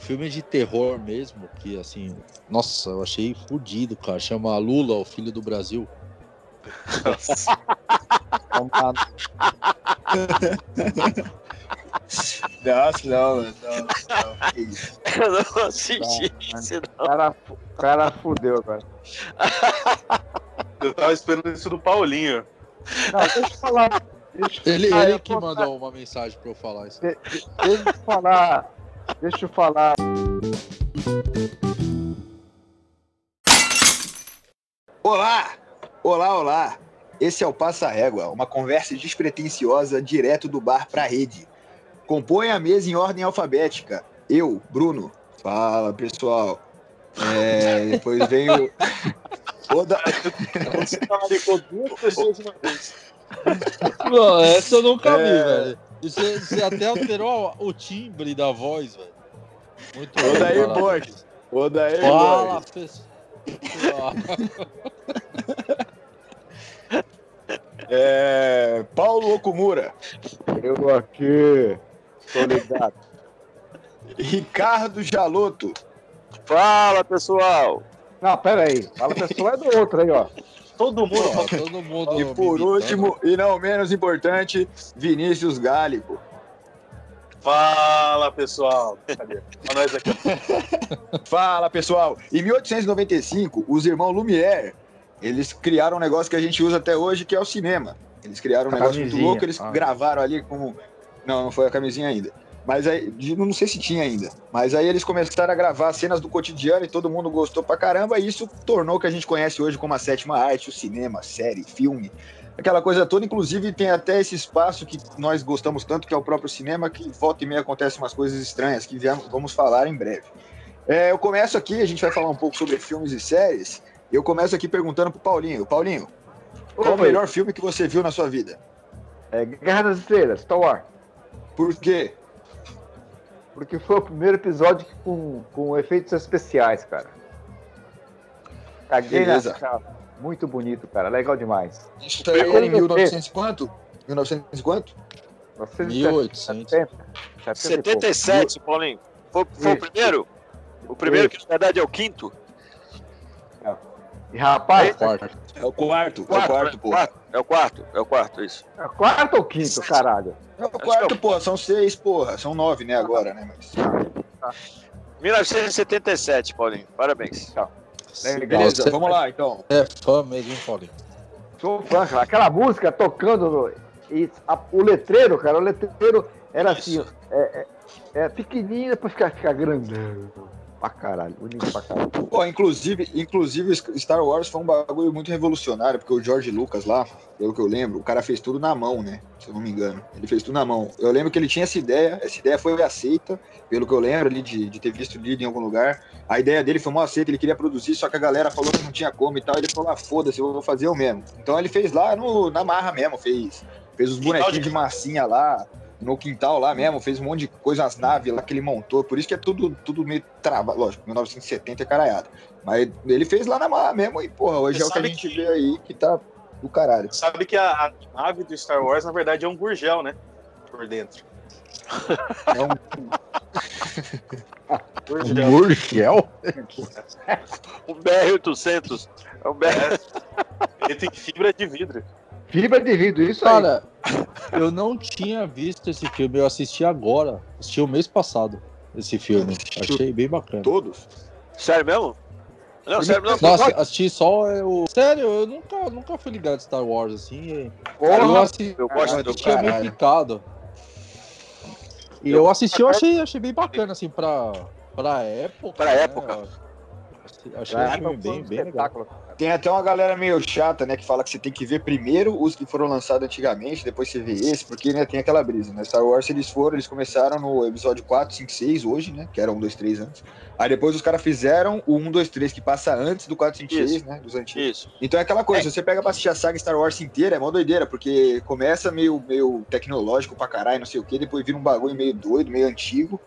filme de terror mesmo, que assim, nossa, eu achei fodido, cara. Chama Lula, o filho do Brasil. Nossa, não, não, não. Que isso? Eu não assisti isso, O não. cara, o cara fudeu agora. Eu tava esperando isso do Paulinho. Não, deixa eu falar. Deixa, Ele, Ah, ele eu que vou- mandou uma mensagem pra eu falar isso. de- de- deixa eu falar. Deixa eu falar. Olá! Olá, olá! Esse é o Passa Régua, uma conversa despretensiosa direto do bar pra rede. Compõe a mesa em ordem alfabética. Eu, Bruno. Fala, pessoal. É, depois vem o. Oda... Você duas pessoas uma vez. Não, essa eu nunca vi, É. velho. Você, você até alterou o timbre da voz, velho. Muito bem, Odair. Borges. Odair Fala, Borges. pessoal. É, Paulo Okumura. Eu aqui. Tô ligado. Ricardo Jaloto. Fala, pessoal. Não, pera aí. Fala pessoal é do outro aí, ó. Todo mundo Pô, todo mundo E por último, e não menos importante, Vinícius Gálico. Fala, pessoal. Cadê? Nós aqui. ó. Fala, pessoal! Em 1895, os irmãos Lumière, eles criaram um negócio que a gente usa até hoje, que é o cinema. Eles criaram um A negócio muito louco, eles Ah. gravaram ali como... Não, não foi a camisinha ainda. Mas aí, não sei se tinha ainda. Mas aí eles começaram a gravar cenas do cotidiano e todo mundo gostou pra caramba. E isso tornou o que a gente conhece hoje como a sétima arte, o cinema, série, filme. Aquela coisa toda, inclusive tem até esse espaço que nós gostamos tanto, que é o próprio cinema, que volta e meia acontecem umas coisas estranhas, que vamos falar em breve. É, eu começo aqui, a gente vai falar um pouco sobre filmes e séries. Eu começo aqui perguntando pro Paulinho. Paulinho, qual o Oi. melhor filme que você viu na sua vida? É Guerra das Estrelas, Star Wars. Por quê? Porque foi o primeiro episódio com, com efeitos especiais, cara. Caguei Beleza. Muito bonito, cara. Legal demais. Isso aí era em 1900 e quanto? 1900 e quanto? 1800. 77, Paulinho. Foi, foi o Isso. primeiro? O primeiro, que na verdade é o quinto? E rapaz, Quarto. É o quarto, é o quarto, pô. Quarto, é o quarto, é o quarto, isso. é quarto ou quinto, caralho? É o quarto, pô. São seis, porra. São nove, né, agora, né? Mas... 1977, Paulinho. Parabéns. Beleza, Você vamos lá, então. É fã mesmo, hein, Paulinho? Sou fã, cara. Aquela música tocando no, e a- o letreiro, cara, o letreiro era assim, é, é, é pequenininho, depois fica, fica grandão. Pra caralho, bonito pra caralho. Pô, inclusive, inclusive, Star Wars foi um bagulho muito revolucionário, porque o George Lucas lá, pelo que eu lembro, o cara fez tudo na mão, né? Se eu não me engano. Ele fez tudo na mão. Eu lembro que ele tinha essa ideia, essa ideia foi aceita, pelo que eu lembro ali de, de ter visto lido em algum lugar. A ideia dele foi mal aceita, ele queria produzir, só que a galera falou que não tinha como e tal. Ele falou, ah, foda-se, eu vou fazer eu mesmo. Então ele fez lá no, na marra mesmo, fez, fez os bonequinhos de- de massinha lá, no quintal lá mesmo, fez um monte de coisa, as naves lá que ele montou. Por isso que é tudo, tudo meio travado. Lógico, 1970 é caralhada. Mas ele fez lá na marra mesmo e, porra, hoje Você é o que a gente que- vê aí que tá do caralho. Sabe que a, a nave do Star Wars, na verdade, é um gurgel, né? Por dentro. É um Gurgel. Murgel? O BR-800. É o BR... Ele tem fibra de vidro. Fibra de vidro, isso aí. Eu não tinha visto esse filme, eu assisti agora. Assisti o mês passado esse filme. Achei bem bacana. todos. Sério mesmo? Não, sério mesmo. Nossa, assisti só o. Sério, eu nunca, nunca fui ligado em Star Wars assim. Porra, eu assisti, eu gosto do assistia meio picado. E eu assisti, eu achei, achei bem bacana, assim, pra, pra época. Pra né? época. Achei É, um filme bem, bem legal. Tem até uma galera meio chata, né, que fala que você tem que ver primeiro os que foram lançados antigamente, depois você vê esse, porque né, tem aquela brisa, né? Star Wars eles foram, eles começaram no episódio 4, 5, 6 hoje, né? Que era 1, 2, 3 antes. Aí depois os caras fizeram o 1, 2, 3, que passa antes do 4, 5, 6, Isso. né? Dos antigos. Isso. Então é aquela coisa, se você pega pra assistir a saga Star Wars inteira, é mó doideira, porque começa meio, meio tecnológico pra caralho, não sei o que, depois vira um bagulho meio doido, meio antigo.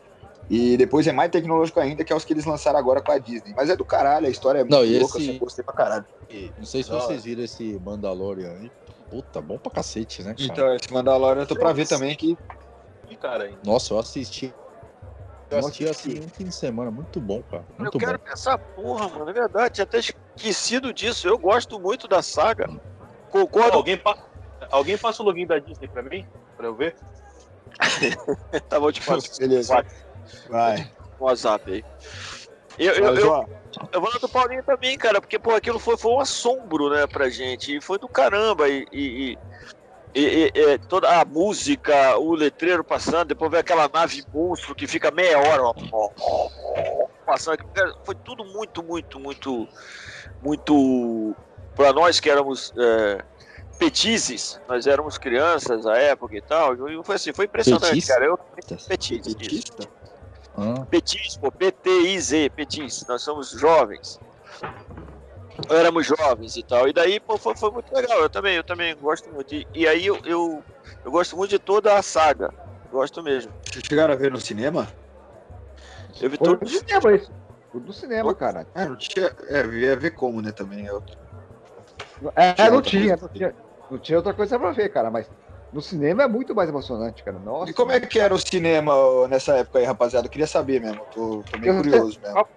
E depois é mais tecnológico ainda, que é os que eles lançaram agora com a Disney. Mas é do caralho, a história é muito Não, e louca, esse- eu gostei pra caralho. E Não sei se hora. vocês viram esse Mandalorian aí. Puta, bom pra cacete, né? cara? Então, esse Mandalorian eu tô pra ver também que E, cara, ainda. Nossa, eu assisti Eu assisti assim um fim de semana, muito bom, cara. Muito eu quero bom. essa porra, mano. É verdade, tinha até esquecido disso. Eu gosto muito da saga. Concordo. Alguém, pa... Alguém passa o login da Disney pra mim? Pra eu ver? tá bom, te passo. Beleza. Vai. O WhatsApp aí. Eu, eu, eu, eu vou na do Paulinho também, cara, porque pô, aquilo foi, foi um assombro, né, pra gente. E foi do caramba. E, e, e- e- e- toda a música, o letreiro passando, depois vem aquela nave monstro que fica meia hora ó, ó, ó, passando. Foi tudo muito, muito, muito, muito. Pra nós que éramos é, petizes, nós éramos crianças à época e tal. E foi assim, foi impressionante, Petis? cara. Eu, petizes, petista? Ah, Petis, pô, P-T-I-Z, Petis, nós somos jovens. Éramos jovens e tal. E daí, pô, foi, foi muito legal. Eu também, eu também gosto muito. E, e aí eu, eu, eu gosto muito de toda a saga. Gosto mesmo. Vocês chegaram a ver no cinema? Eu vi todo cinema isso. Foi do cinema, cara. Ah, não tinha. É, ia ver como, né, também. Eu... É, Tinha não tinha, não tinha. Não tinha outra coisa pra ver, cara. Mas no cinema é muito mais emocionante, cara. Nossa. E como é que era o cinema nessa época aí, rapaziada? Eu queria saber mesmo. Tô, tô bem Eu- curioso mesmo.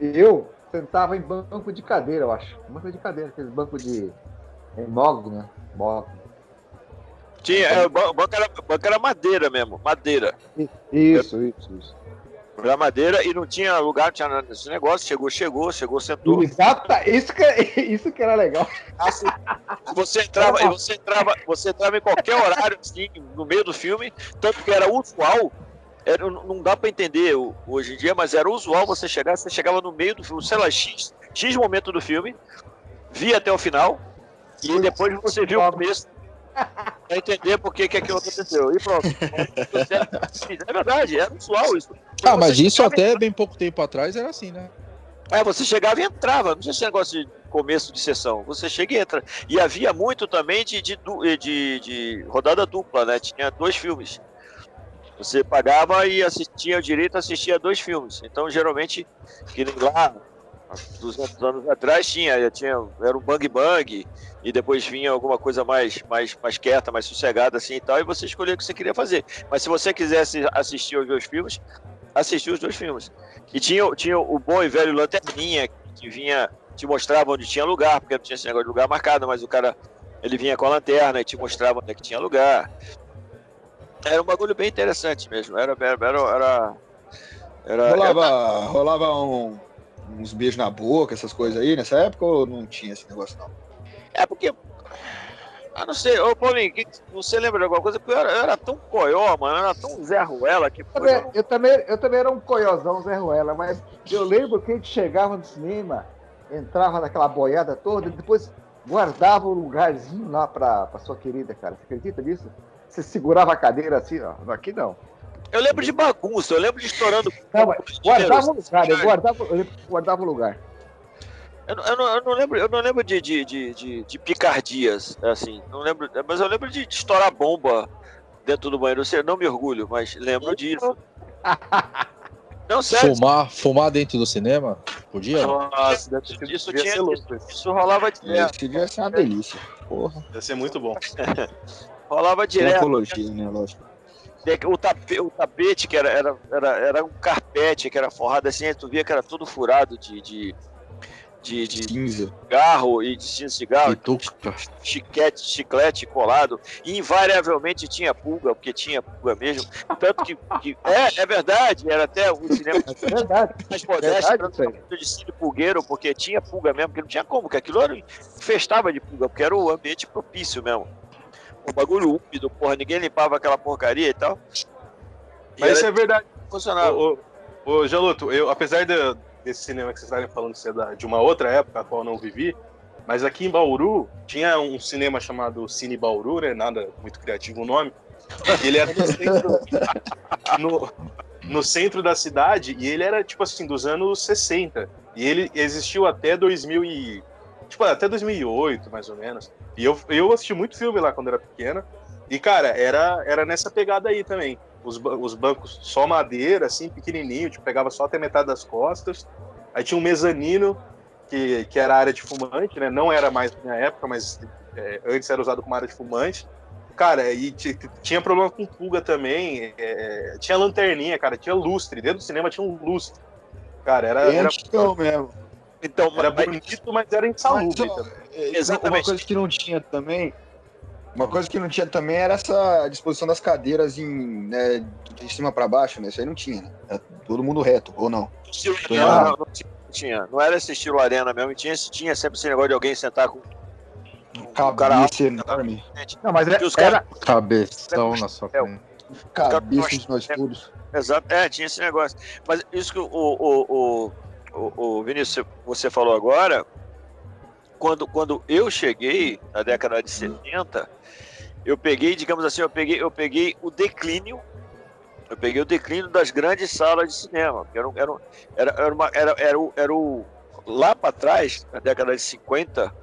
Eu sentava em banco de cadeira, eu acho. Banco de cadeira, aqueles bancos de. Mogno, né? Mogno. Tinha, é, o ban- o banco era, o banco era madeira mesmo, madeira. Isso, isso, isso. Era madeira e não tinha lugar, não tinha nada desse negócio. Chegou, chegou, chegou, sentou. Exato, isso que, isso que era legal. Assim, você entrava, você entrava, você entrava em qualquer horário, assim, no meio do filme, tanto que era usual. Era, não dá pra entender hoje em dia, mas era usual você chegar, você chegava no meio do filme, sei lá, X, X momento do filme, via até o final, e depois você viu o começo pra entender por que, que aquilo aconteceu. E pronto. É verdade, era usual isso. Ah, mas isso até bem pouco tempo atrás era assim, né? é, você chegava e entrava, não tinha esse negócio de começo de sessão. Você chega e entra. E havia muito também de, de, du- de- de rodada dupla, né? Tinha dois filmes. Você pagava e assistia o direito a assistir a dois filmes. Então, geralmente, que nem lá, 200 anos atrás, tinha, tinha era um bang bang, e depois vinha alguma coisa mais, mais, mais quieta, mais sossegada assim e tal, e você escolhia o que você queria fazer. Mas se você quisesse assistir os dois filmes, assistia os dois filmes. E tinha, tinha o bom e velho Lanterninha, que vinha, te mostrava onde tinha lugar, porque não tinha esse negócio de lugar marcado, mas o cara, ele vinha com a lanterna e te mostrava onde é que tinha lugar. Era um bagulho bem interessante mesmo. Era, era, era, era, era- Rolava, rolava um- uns beijos na boca, essas coisas aí nessa época ou não tinha esse negócio, não? É porque. Ah, não sei, ô Paulinho, que- você lembra de alguma coisa? Porque eu era, eu era tão coió, mano, eu era tão Zé Ruela que. Eu também, eu, também, eu também era um coiozão, Zé Ruela, mas eu lembro que a gente chegava no cinema, entrava naquela boiada toda, e depois guardava um lugarzinho lá pra, pra sua querida, cara. Você acredita nisso? Você segurava a cadeira assim, ó. Aqui não. Eu lembro de bagunça, eu lembro de estourando. Não, guardava o dinheiro, lugar, eu guardava, eu guardava o lugar. Eu, não- eu não, eu não lembro, eu não lembro de, de, de, de, de picardias, assim. Não lembro, mas eu lembro de, de estourar bomba dentro do banheiro. Eu sei, não me orgulho, mas lembro disso. Não, sério, Fumar, fumar dentro do cinema? Podia? Nossa, isso, devia tinha, isso, Isso. isso rolava direto. Esse devia ser uma delícia. Porra. Deve ser muito bom. Rolava direto. apologia, né? Lógico. O, tape, o tapete, que era, era, era, era um carpete, que era forrado assim, tu via que era tudo furado de, de, de, de Cinza. cigarro e de cinza de cigarro, Pituca. chiquete, chiclete colado, e invariavelmente tinha pulga, porque tinha pulga mesmo. Tanto que, que- é, é verdade, era até o cinema É verdade. mais modesto, de cílio pulgueiro, porque tinha pulga mesmo, porque não tinha como, porque aquilo era, festava de pulga, porque era o ambiente propício mesmo. O bagulho úmido, porra, ninguém limpava aquela porcaria e tal. E Mas isso é verdade. funcionava. Ô, ô, ô, Jaluto, eu, apesar de- desse cinema que vocês estarem falando ser da- de uma outra época, a qual eu não vivi, mas aqui em Bauru tinha um cinema chamado Cine Bauru, né? Nada muito criativo o nome. Ele era no centro, no, no centro da cidade e ele era, tipo assim, dos anos 60. E ele existiu até 2000 e... Tipo, até 2008, mais ou menos. E eu, eu assisti muito filme lá quando era pequena. E, cara, era, era nessa pegada aí também. Os, os bancos só madeira, assim, pequenininho, tipo, pegava só até metade das costas. Aí tinha um mezanino, que, que era área de fumante, né? Não era mais na época, mas é, antes era usado como área de fumante. Cara, e tinha problema com pulga também. É, tinha lanterninha, cara, tinha lustre. Dentro do cinema tinha um lustre. Cara, era. era... mesmo. Então, era bonito, mas era insalubre. Mas, é, Exatamente. Uma coisa que não tinha também. Uma coisa que não tinha também era essa disposição das cadeiras em, né, de cima para baixo, né? Isso aí não tinha, né? Era todo mundo reto, ou não? Não, não, não tinha. Não era esse estilo arena mesmo. Tinha, tinha sempre esse negócio de alguém sentar com Cabeça enorme. Não, mas era, era... cabeção na sua frente. Cabeça de nós todos. Exato, é, tinha esse negócio. Mas isso que o, o, o, o, o Vinícius, você falou agora, quando, quando eu cheguei na década de 70, eu peguei, digamos assim, eu peguei, eu peguei o declínio eu peguei o declínio das grandes salas de cinema. Era, era, era, era, uma, era, era, o, era o. Lá para trás, na década de 50,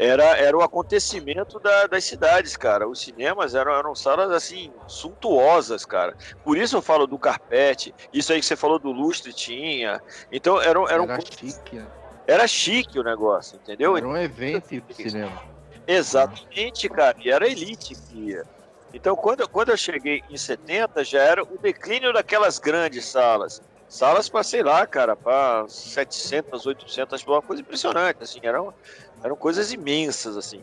era, era o acontecimento da, das cidades, cara. Os cinemas eram, eram salas assim, suntuosas, cara. Por isso eu falo do carpete, isso aí que você falou do lustre tinha. Então era, era, era um. Chique, né? Era chique o negócio, entendeu? Era um evento de cinema. Exatamente, cara. E era elite que ia. Então, quando, quando eu cheguei em 70, já era o declínio daquelas grandes salas. Salas para, sei lá, cara, para 700, 800, uma coisa impressionante, assim, eram, eram coisas imensas, assim.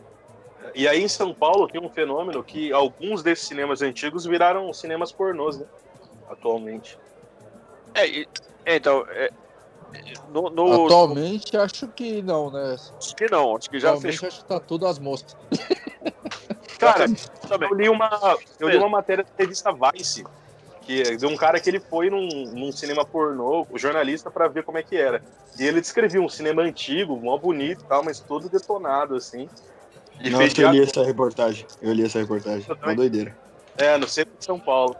E aí em São Paulo tem um fenômeno que alguns desses cinemas antigos viraram cinemas pornôs, né? Atualmente. É, é então. É, no, no, Atualmente no... acho que não, né? Acho que não, acho que já Atualmente fechou. acho que tá tudo as moscas. Cara, eu li uma, eu li uma matéria da revista Vice que de um cara que ele foi num, num cinema pornô, o jornalista, para ver como é que era. E ele descrevia um cinema antigo, mó bonito e tal, mas todo detonado, assim. E Nossa, eu li essa reportagem. Eu li essa reportagem. Uma doideira. É, no centro de São Paulo.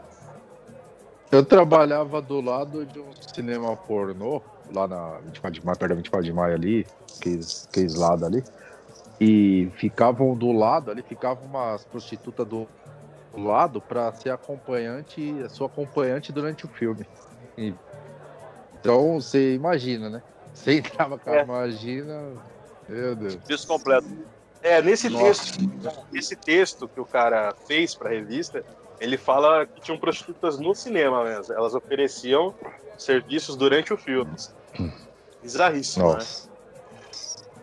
Eu trabalhava do lado de um cinema pornô, lá na 24 de maio, perto da 24 de maio ali, aqueles, aqueles lados ali. E ficavam do lado ali, ficavam umas prostitutas do lado para ser acompanhante, sua acompanhante durante o filme. E, então você imagina, né? Você entrava com a é. imagina. Meu Deus. Isso completo. É, nesse texto, esse texto que o cara fez para a revista, ele fala que tinham prostitutas no cinema mesmo. Elas ofereciam serviços durante o filme. Bizarríssimo, né? Nossa. né?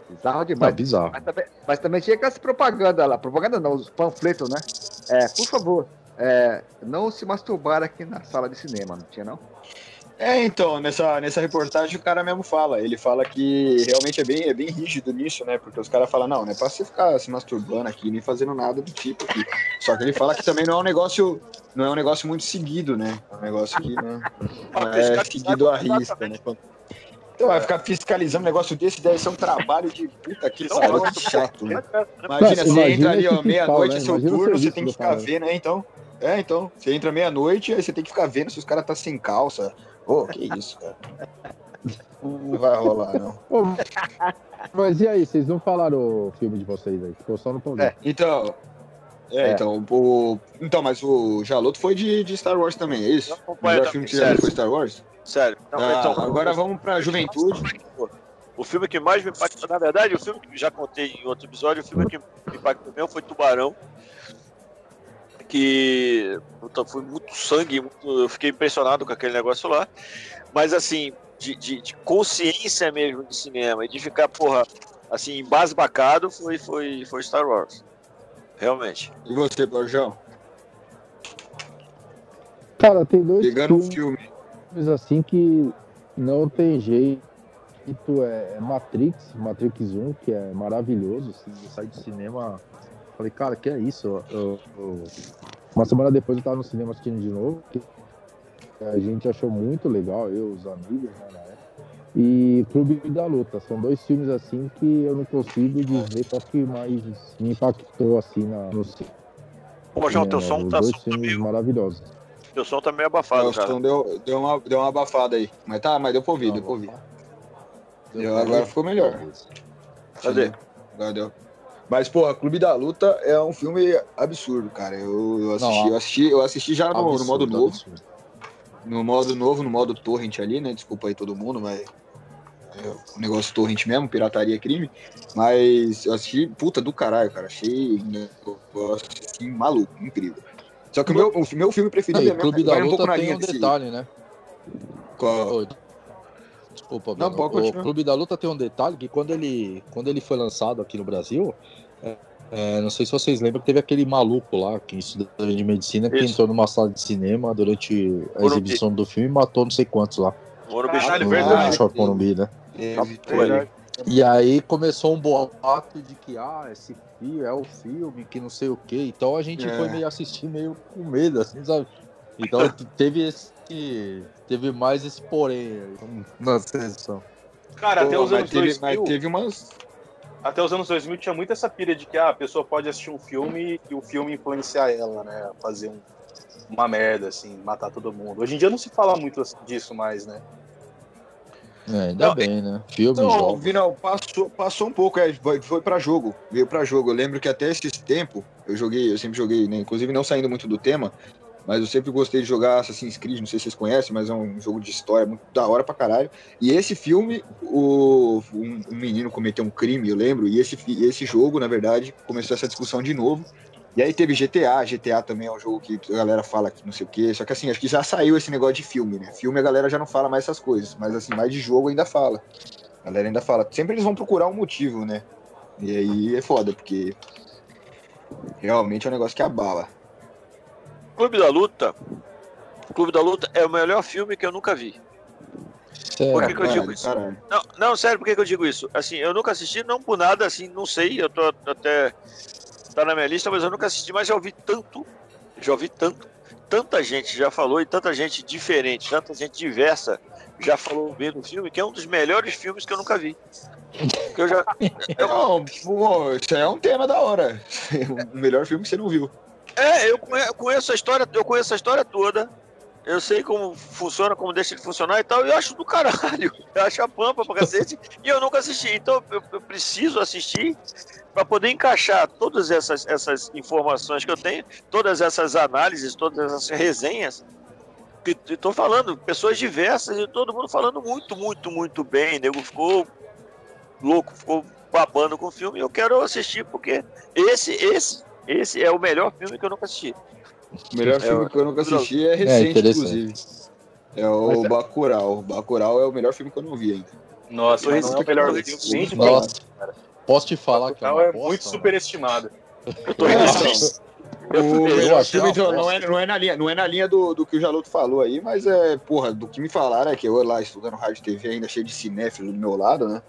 Bizarro demais. É bizarro. Mas também, mas também tinha aquelas propaganda lá. Propaganda não, os panfletos, né? É, por favor, é, não se masturbar aqui na sala de cinema, não tinha não? É, então, nessa, nessa reportagem o cara mesmo fala. Ele fala que realmente é bem, é bem rígido nisso, né? Porque os caras falam, não, não é pra você ficar se masturbando aqui, nem fazendo nada do tipo aqui. Só que ele fala que também não é um negócio, não é um negócio muito seguido, né? É um negócio que não, não é seguido à risca, né? Então, vai ficar fiscalizando um negócio desse, deve ser um trabalho de puta que pariu, que chato, né? Imagina, você entra ali, ó, meia-noite, né? é seu turno, você tem que ficar vendo, né? Então, é, então, você entra meia-noite, aí você tem que ficar vendo se os caras tá sem calça. Pô, oh, que isso, cara. Não vai rolar, não. Mas e aí, vocês não falaram o filme de vocês aí? Ficou só no problema. É, então, é, é, então, o, então, mas o Jaloto foi de, de Star Wars também, é isso? O melhor filme que você foi Star Wars? Sério. Não, ah, então, agora vamos pra juventude. O filme que mais me impactou, na verdade, o filme que já contei em outro episódio, o filme que me impactou mesmo foi Tubarão. Que foi muito sangue, muito, eu fiquei impressionado com aquele negócio lá. Mas assim, de, de, de consciência mesmo de cinema e de ficar, porra, assim, embasbacado foi, foi, foi Star Wars. Realmente. E você, Borjão? Cara, tem dois Pegando filmes, filme. Filmes assim que não tem jeito. É Matrix, Matrix 1, que é maravilhoso. Assim, eu saí do cinema, falei, cara, que é isso? Eu, eu... Uma semana depois eu tava no cinema assistindo de novo. a gente achou muito legal, eu, os amigos, né, na época. E Clube da Luta. São dois filmes assim que eu não consigo dizer qual que mais me impactou assim na, no cinema. Pô, João, teu som tá dois filmes meio... maravilhosos. Teu som tá meio abafado, cara. Som deu, deu, uma, deu uma abafada aí. Mas tá, mas deu pra ouvir, deu pra ouvir. Deu, agora ficou melhor. Cadê? Agora deu. Mas, porra, Clube da Luta é um filme absurdo, cara. Eu, eu assisti, não, eu assisti, eu assisti já no, absurdo, no modo novo. Absurdo. No modo novo, no modo torrent ali, né? Desculpa aí todo mundo, mas é um negócio torrente mesmo, pirataria é crime. Mas eu assisti, puta do caralho, cara. Achei um negócio assim, maluco, incrível. Só que o meu, o meu filme preferido é o Clube da um Luta pouco na tem linha um desse. detalhe, né? Qual- Desculpa, Não, o continuar. Clube da Luta tem um detalhe que quando ele, quando ele foi lançado aqui no Brasil, é, é, não sei se vocês lembram que teve aquele maluco lá, que estudante de medicina, que Isso. entrou numa sala de cinema durante a Morumbi. exibição do filme e matou não sei quantos lá. Morumbi. Caralho, no, verdade. no Shopping Morumbi, né? Foi. E aí começou um boato de que, ah, esse filme é o filme, que não sei o quê. Então a gente É. foi meio assistir meio com medo, assim, sabe? Então teve esse. Teve mais esse porém aí na sessão. Cara, até Pô, os mas anos teve, 2000, mas teve umas. até os anos 2000 tinha muito essa pira de que ah, a pessoa pode assistir um filme e o filme influenciar ela, né? Fazer um- uma merda, assim, matar todo mundo. Hoje em dia não se fala muito disso mais, né? É, ainda Não, bem, né? Filme, Não, jogos. Vinal, passou, passou um pouco, é, foi, foi pra jogo, veio pra jogo. Eu lembro que até esse tempo, eu joguei, eu sempre joguei, né? Inclusive não saindo muito do tema, mas eu sempre gostei de jogar Assassin's Creed, não sei se vocês conhecem, mas é um jogo de história muito da hora pra caralho. E esse filme, o, um, um menino cometeu um crime, eu lembro, e esse, esse jogo, na verdade, começou essa discussão de novo. E aí teve GTA, GTA também é um jogo que a galera fala que não sei o quê, só que assim, acho que já saiu esse negócio de filme, né? Filme a galera já não fala mais essas coisas, mas assim, mais de jogo ainda fala. A galera ainda fala. Sempre eles vão procurar um motivo, né? E aí é foda, porque realmente é um negócio que abala. Clube da Luta. Clube da Luta é o melhor filme que eu nunca vi. Sério. Por que, que eu digo Caralho, isso? caralho. Não, não, sério, por que, que eu digo isso? Assim, eu nunca assisti, não por nada, assim, não sei, eu tô até. Tá na minha lista, mas eu nunca assisti, mas já ouvi tanto, já ouvi tanto, tanta gente já falou e tanta gente diferente, tanta gente diversa já falou bem do filme, que é um dos melhores filmes que eu nunca vi. Que eu já. Eu, Não, pô, isso é um tema da hora. o melhor filme que você não viu. é, eu conhe- conheço a história, eu conheço a história toda. Eu sei como funciona, como deixa de funcionar e tal. E eu acho do caralho. Eu acho a pampa pra cacete. e eu nunca assisti. Então eu, eu preciso assistir para poder encaixar todas essas, essas informações que eu tenho, todas essas análises, todas essas resenhas. Que estou falando, pessoas diversas e todo mundo falando muito, muito, muito bem. O nego ficou louco, ficou babando com o filme. E eu quero assistir porque esse, esse, esse é o melhor filme que eu nunca assisti. O melhor É, filme que eu nunca assisti é É, recente, interessante. inclusive. É o Mas é- Bacurau. Bacurau é o melhor filme que eu não vi ainda. Nossa, não é o melhor Esse- filme Nossa. Posso te falar que é, uma é bosta, muito mano? superestimado. Eu tô É, resistindo. O melhor filme não, é, não, é na linha, não é na linha do, do que o Jaloto falou aí, mas é, porra, do que me falaram é que eu lá estudando rádio e TV ainda cheio de cinéfilo do meu lado, né?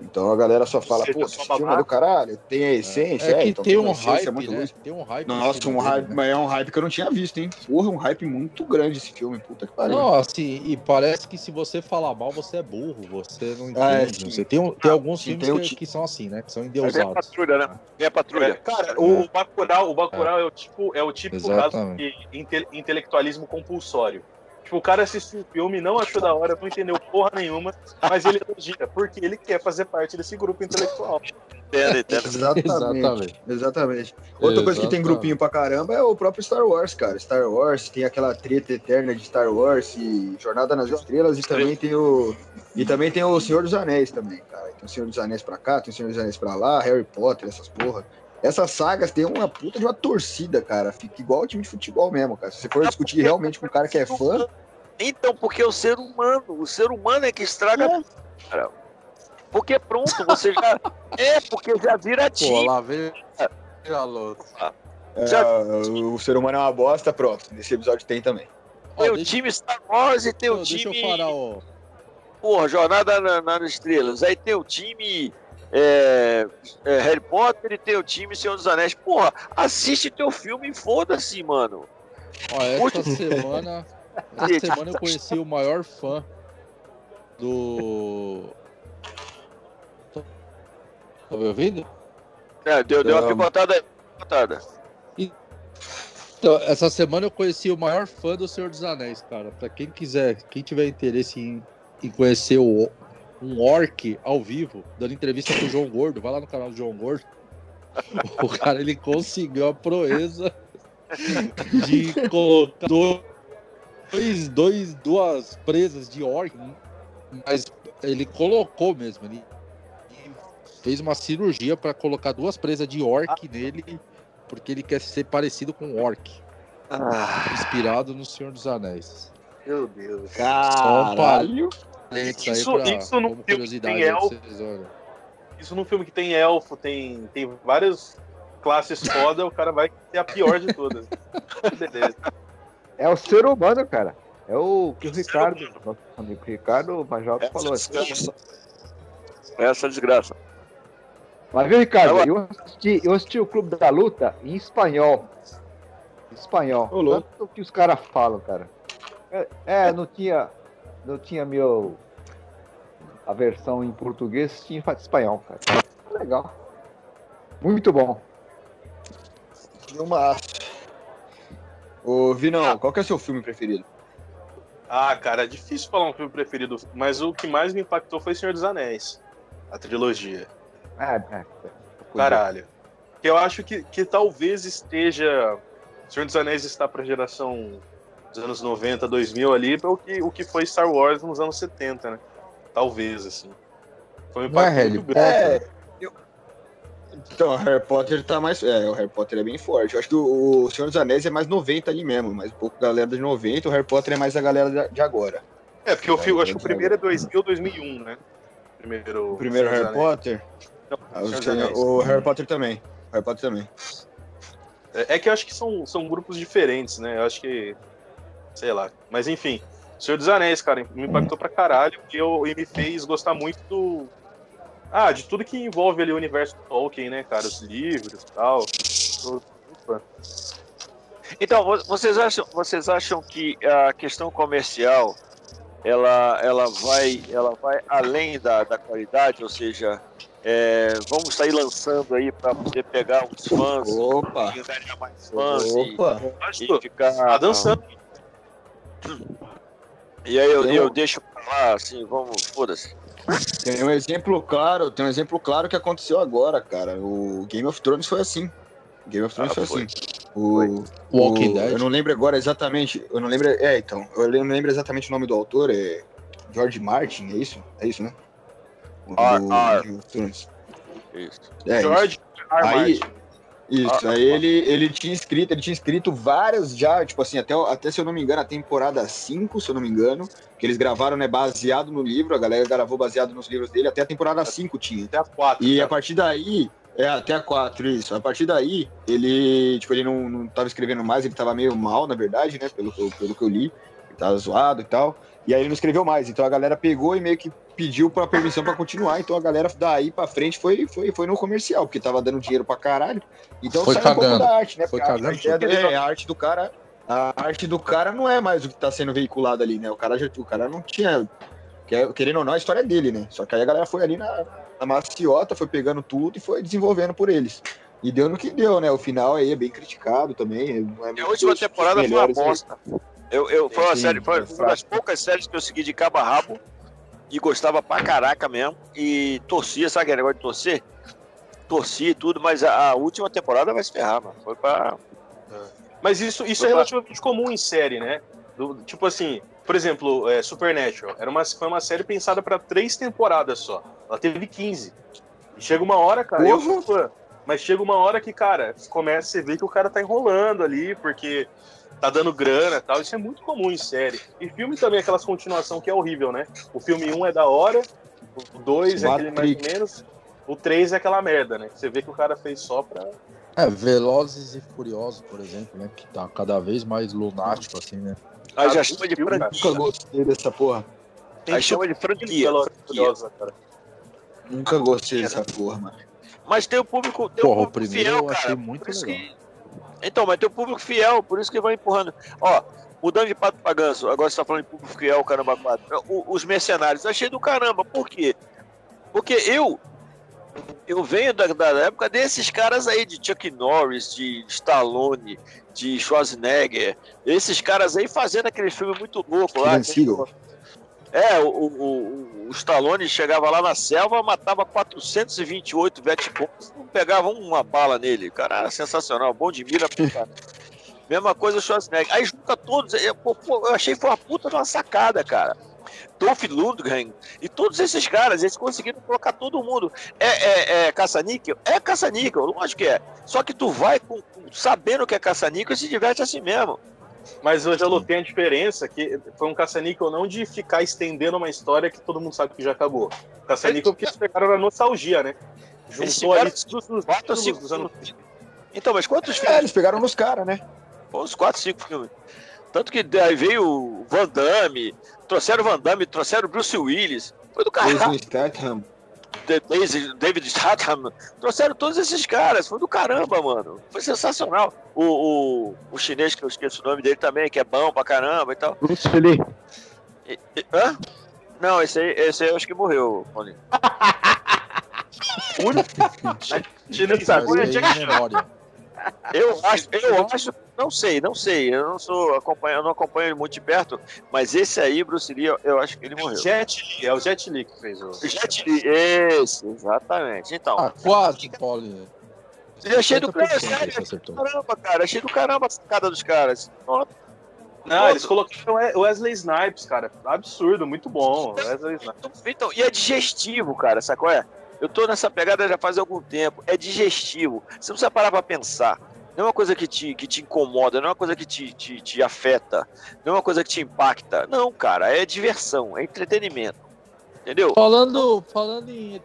Então a galera só fala, Você pô, esse só filme é do caralho, tem a essência, É que então tem uma um essência hype, muito né? Tem um hype. Nossa, um hype, né? mas é um hype que eu não tinha visto, hein? Porra, um hype muito grande esse filme, puta que pariu. Não, assim, e parece que se você falar mal, você é burro, você não entende. Ah, é, não sim. sei. Tem, tem alguns sim, filmes tem que, que são assim, né? Que são Aí vem a endeusados. patrulha, né? Vem a É, patrulha. cara, o Bacurau, o Bacurau é. o tipo, é o típico caso de inte- intelectualismo compulsório. Tipo, o cara assistiu o filme, não achou da hora, não entendeu porra nenhuma, mas ele elogia, porque ele quer fazer parte desse grupo intelectual. Entendo, entendo. Exatamente. Exatamente. Exatamente. Outra coisa que tem grupinho pra caramba é o próprio Star Wars, cara. Star Wars tem aquela treta eterna de Star Wars e Jornada nas Estrelas e também tem o e também tem o Senhor dos Anéis também, cara. Tem o Senhor dos Anéis pra cá, tem o Senhor dos Anéis pra lá, Harry Potter, essas porra. Essas sagas tem uma puta de uma torcida, cara. Fica igual o time de futebol mesmo, cara. Se você for discutir realmente com um cara que é fã, Então, porque o ser humano, o ser humano é que estraga tudo, cara. Porque pronto, você já. É, porque já vira Pô, time. lá vem. Galoto. é, Já- o ser humano é uma bosta, pronto. Nesse episódio tem também. Tem o deixa, time Star Wars e tem o deixa time. eu falar, ó. Porra, Jornada na- nas Estrelas. Aí tem o time é, é, Harry Potter e tem o time Senhor dos Anéis. Porra, assiste teu filme e foda-se, mano. Ó, essa semana. Essa semana eu conheci o maior fã do. Tá me ouvindo? É, deu, deu uma Não. picotada aí. Picotada. Então, essa semana eu conheci o maior fã do Senhor dos Anéis, cara. Pra quem quiser, quem tiver interesse em, em conhecer o, um orc ao vivo, dando entrevista pro João Gordo, vai lá no canal do João Gordo. O cara ele conseguiu a proeza de colocar dois, dois, duas presas de orc mas ele colocou mesmo. Ele fez uma cirurgia para colocar duas presas de orc nele, porque ele quer ser parecido com um orc. Ah, Inspirado no Senhor dos Anéis. Meu Deus. Caralho. Isso, Isso- pra, isso como tem- curiosidade tem elfo. Isso num filme que tem elfo, tem, tem várias classes foda, o cara vai ser a pior de todas. Beleza. É o ser humano, cara. É o que o Ricardo, nosso amigo Ricardo Majota falou. essa desgraça. Essa desgraça. Mas viu, Ricardo, eu assisti, eu assisti o Clube da Luta em espanhol. Em espanhol. Ô, louco. Tanto que os caras falam, cara. É, é, não tinha. Não tinha meu. A versão em português tinha em espanhol, cara. Legal. Muito bom. Filmaço. Ô, Vinão, qual que é o seu filme preferido? Ah, cara, é difícil falar um filme preferido, mas o que mais me impactou foi Senhor dos Anéis. A trilogia. É, é. Caralho. Eu acho que, que talvez esteja. Senhor dos Anéis está pra geração dos anos 90, 2000 ali, para o que, o que foi Star Wars nos anos 70, né? Talvez, assim. Foi um é impacto Harry muito grande. É, eu- Então, o Harry Potter tá mais. É, o Harry Potter é bem forte. Eu acho que o, o Senhor dos Anéis é mais 90 ali mesmo, mas um pouco galera de 90. O Harry Potter é mais a galera de- de agora. É, porque filme, É, acho que o primeiro é 2000, 2001, né? Primeiro, O primeiro Harry. Potter. Não, ah, o, o Harry Potter também. O Harry Potter também. É, é que eu acho que são, são grupos diferentes, né? Eu acho que. Sei lá. Mas enfim. Senhor dos Anéis, cara, me impactou pra caralho e, eu, e me fez gostar muito do. Ah, de tudo que envolve ali o universo Tolkien, né, cara? Os livros e tal. Então, vo- vocês acham, vocês acham que a questão comercial ela, ela, vai, ela vai além da, da qualidade? Ou seja, é, vamos sair lançando aí para poder pegar os fãs, Opa! e ganhar mais fãs e, Opa! E que ficar. tá dançando. E aí eu, eu deixo pra lá, assim, vamos, foda-se. Tem um exemplo claro, tem um exemplo claro que aconteceu agora, cara. O Game of Thrones foi assim. Game of Thrones Ah, foi, foi. assim. O, Walking o- Dead. Eu não lembro agora exatamente. Eu não lembro. É, então. Eu não lembro exatamente o nome do autor. É George Martin, é isso? É isso, né? O R. do R. Game of Thrones. Isso. É, isso. George R. Aí- Martin. Isso, Ah, aí ele, ele tinha escrito, ele tinha escrito várias já, tipo assim, até, até se eu não me engano, a temporada 5, se eu não me engano, que eles gravaram, né, baseado no livro, a galera gravou baseado nos livros dele, até a temporada 5 tinha. Até a 4. E a partir daí, é, até a 4, isso. A partir daí, ele, tipo, ele não, não tava escrevendo mais, ele tava meio mal, na verdade, né, pelo, pelo que eu li. Ele tava zoado e tal. E aí ele não escreveu mais. Então a galera pegou e meio que pediu pra permissão pra continuar. Então a galera daí pra frente foi, foi, foi no comercial, porque tava dando dinheiro pra caralho. Então Foi saiu um pouco cagando. da arte, né? Foi a- cagando a, do- é, a arte do cara. A arte do cara não é mais o que tá sendo veiculado ali, né? O cara, já, o cara não tinha. quer- Querendo ou não, a história é dele, né? Só que aí a galera foi ali na, na maciota, foi pegando tudo e foi desenvolvendo por eles. E deu no que deu, né? O final aí é bem criticado também. é E a última temporada foi uma né? Eu, eu, foi uma Sim, série, foi uma das poucas séries que eu segui de cabo a rabo e gostava pra caraca mesmo. E torcia, sabe aquele negócio de torcer? Torcia e tudo, mas a, a última temporada vai se ferrar, mano. Foi pra. Mas isso, isso é relativamente comum em série, né? Do- tipo assim, por exemplo, é, Supernatural era uma, foi uma série pensada pra três temporadas só. Ela teve 15. E chega uma hora, cara, eu sou fã, mas chega uma hora que, cara, começa, você vê que o cara tá enrolando ali, porque tá dando grana e tal. Isso é muito comum em série. E filme também, aquelas continuação que é horrível, né? O filme 1 é da hora, o 2 é aquele mais ou menos, o 3 é aquela merda, né? Você vê que o cara fez só pra. É, Velozes e Furiosos, por exemplo, né? Que tá cada vez mais lunático, assim, né? Aí já chama de franquia. Nunca gostei dessa porra. Aí chama de franquia. E. Furiosos, cara. Nunca gostei dessa porra, mano. Mas tem o público, tem Porra, o o público primeiro fiel, eu achei cara. muito legal. que... Então, mas tem o público fiel, por isso que vai empurrando. Ó, mudando de pato pra ganso, agora você tá falando de público fiel, caramba, quatro. Os mercenários, achei do caramba. Por quê? Porque eu eu venho da, da época desses caras aí, de Chuck Norris, de Stallone, de Schwarzenegger, esses caras aí fazendo aquele filme muito louco lá. Steven Seagal. É, o, o, o- Stallone chegava lá na selva, matava 428 Vietcongs, não pegava uma bala nele. Cara, era sensacional, bom de mira. pô, cara. Mesma coisa o Schwarzenegger. Aí junta todos, eu, eu achei que foi uma puta de uma sacada, cara. Dolph Lundgren e todos esses caras, eles conseguiram colocar todo mundo. É, é, é caça-níquel? É caça-níquel, lógico que é. Só que tu vai com, sabendo que é caça-níquel e se diverte assim mesmo. Mas hoje a tem a diferença que foi um caça-níquel não de ficar estendendo uma história que todo mundo sabe que já acabou. Caça-níquel porque eles pegaram a nostalgia, né? Juntou ali todos os quatro, cinco dos anos. Então, mas quantos é, filmes? eles pegaram nos caras, né? Uns quatro, cinco filmes. Tanto que aí veio o Van Damme, trouxeram o Van Damme, trouxeram o Bruce Willis. Foi do caralho. Jason Statham. David Statham, trouxeram todos esses caras, foi do caramba, mano. Foi sensacional. O, o, o chinês, que eu esqueço o nome dele também, que é bom pra caramba e tal. Bruce Lee. hã? Não, esse aí, esse aí eu acho que morreu, Paulinho. Chinês sabe, memória. Eu acho, eu acho, não sei, não sei. Eu não sou acompanho, eu não acompanho ele muito de perto, mas esse aí, Bruce Lee, eu, eu acho que ele morreu. Jet Li, é o Jet Li que fez o. Jet Li, esse, exatamente. Então. Ah, quase, Paulinho. Eu achei do cara, caramba, cara. Achei do caramba a sacada dos caras. Não, eles colocaram Wesley Snipes, cara. Absurdo, muito bom. Wesley Snipes. Então, e é digestivo, cara, sacou? É? Eu tô nessa pegada já faz algum tempo. É digestivo. Você não precisa parar pra pensar. Não é uma coisa que te, que te incomoda, não é uma coisa que te, te, te afeta, não é uma coisa que te impacta. Não, cara, é diversão, é entretenimento. Entendeu? Falando, falando em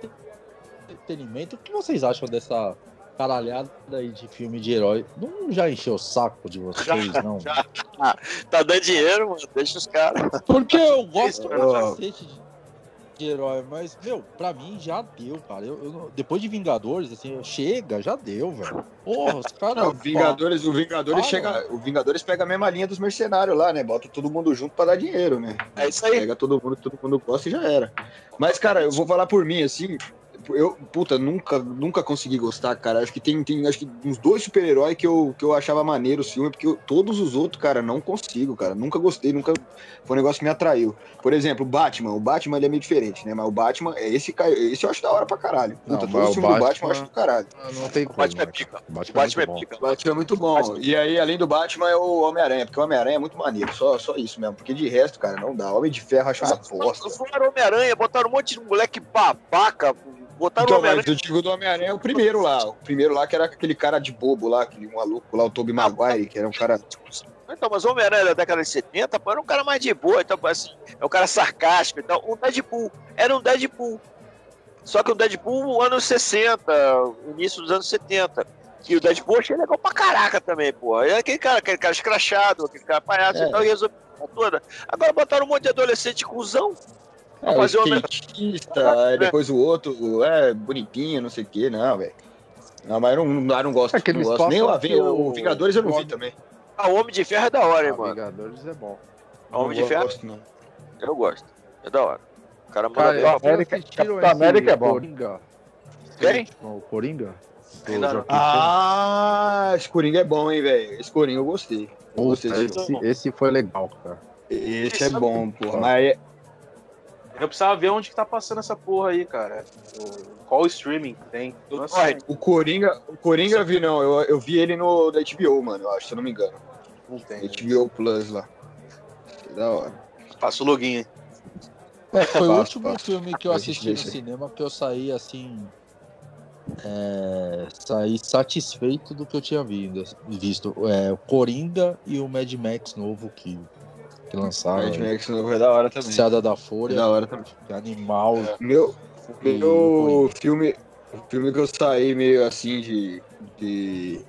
entretenimento, o que vocês acham dessa caralhada aí de filme de herói? Não já encheu o saco de vocês, não? Já. Tá dando dinheiro, mano. Deixa os caras. Porque eu gosto do cacete de de herói, mas, meu, pra mim já deu, cara. Eu, eu depois de Vingadores, assim, chega, já deu, velho. Porra, os caras. o Vingadores, o Vingadores chega. O Vingadores pega a mesma linha dos mercenários lá, né? Bota todo mundo junto pra dar dinheiro, né? É isso aí. Pega todo mundo, todo mundo gosta e já era. Mas, cara, eu vou falar por mim, assim, eu, puta, nunca, nunca consegui gostar, cara. Acho que tem, tem acho que uns dois super-heróis que eu, que eu achava maneiro o filme, porque eu, todos os outros, cara, não consigo, cara. Nunca gostei, nunca foi um negócio que me atraiu. Por exemplo, o Batman. O Batman ele é meio diferente, né? Mas o Batman, esse, esse eu acho da hora pra caralho. Puta, não, todos os filmes do Batman eu acho do caralho. Não tem como. Batman é pica. O Batman, Batman é, é pica. O Batman é muito bom. E aí, além do Batman, é o Homem-Aranha, porque o Homem-Aranha é muito maneiro. Só, só isso mesmo. Porque de resto, cara, não dá. Homem de Ferro acho uma bosta. Falaram Homem-Aranha, botaram um monte de moleque babaca Botaram então, o Homem-Aranha. Eu digo do Homem-Aranha é o primeiro lá. O primeiro lá que era aquele cara de bobo lá, aquele maluco lá, o Tobey Maguire, que era um cara. Então, mas o Homem-Aranha da década de 70, pô, era um cara mais de boa, então, assim, é um cara sarcástico. Então, o Deadpool era um Deadpool. Só que o Deadpool, anos 60, início dos anos 70. E o Deadpool achei legal pra caraca também, pô. É aquele cara, aquele cara escrachado, aquele cara palhaço é. e tal, e resolveu toda. Agora botaram um monte de adolescente cuzão. É, o skatista, aí depois o outro, é, bonitinho, não sei o que, não, velho. Não, mas eu não, eu não gosto. É não gosto. Nem o, o Vingadores eu não vi também. Ah, o Homem de Ferro é da hora, hein, ah, mano. Vingadores é bom. O Homem de Ferro? Gosto, não. Eu gosto. É da hora. O cara manda cara, América, Capitão América é bom. Coringa. Quem? O Coringa? Ah, esse Coringa é bom, hein, velho. Esse Coringa eu gostei. Eu gostei esse, esse foi legal, cara. Esse é bom, porra. Mas eu precisava ver onde que tá passando essa porra aí, cara. O, qual streaming tem? Nossa, o Coringa, o Coringa eu vi, não. Eu, eu vi ele no da HBO, mano, eu acho, se eu não me engano. Não tem. HBO né? Plus lá. Que da hora. Passa o login aí. É, foi o último filme que eu assisti no cinema que eu saí assim. É, saí satisfeito do que eu tinha visto. É, o Coringa e o Mad Max novo que que lançaram. Mad Max novo é da hora também. Seada da Folha. É da hora também. Que animal. É. Meu, meu filme, o filme que eu saí meio assim de, de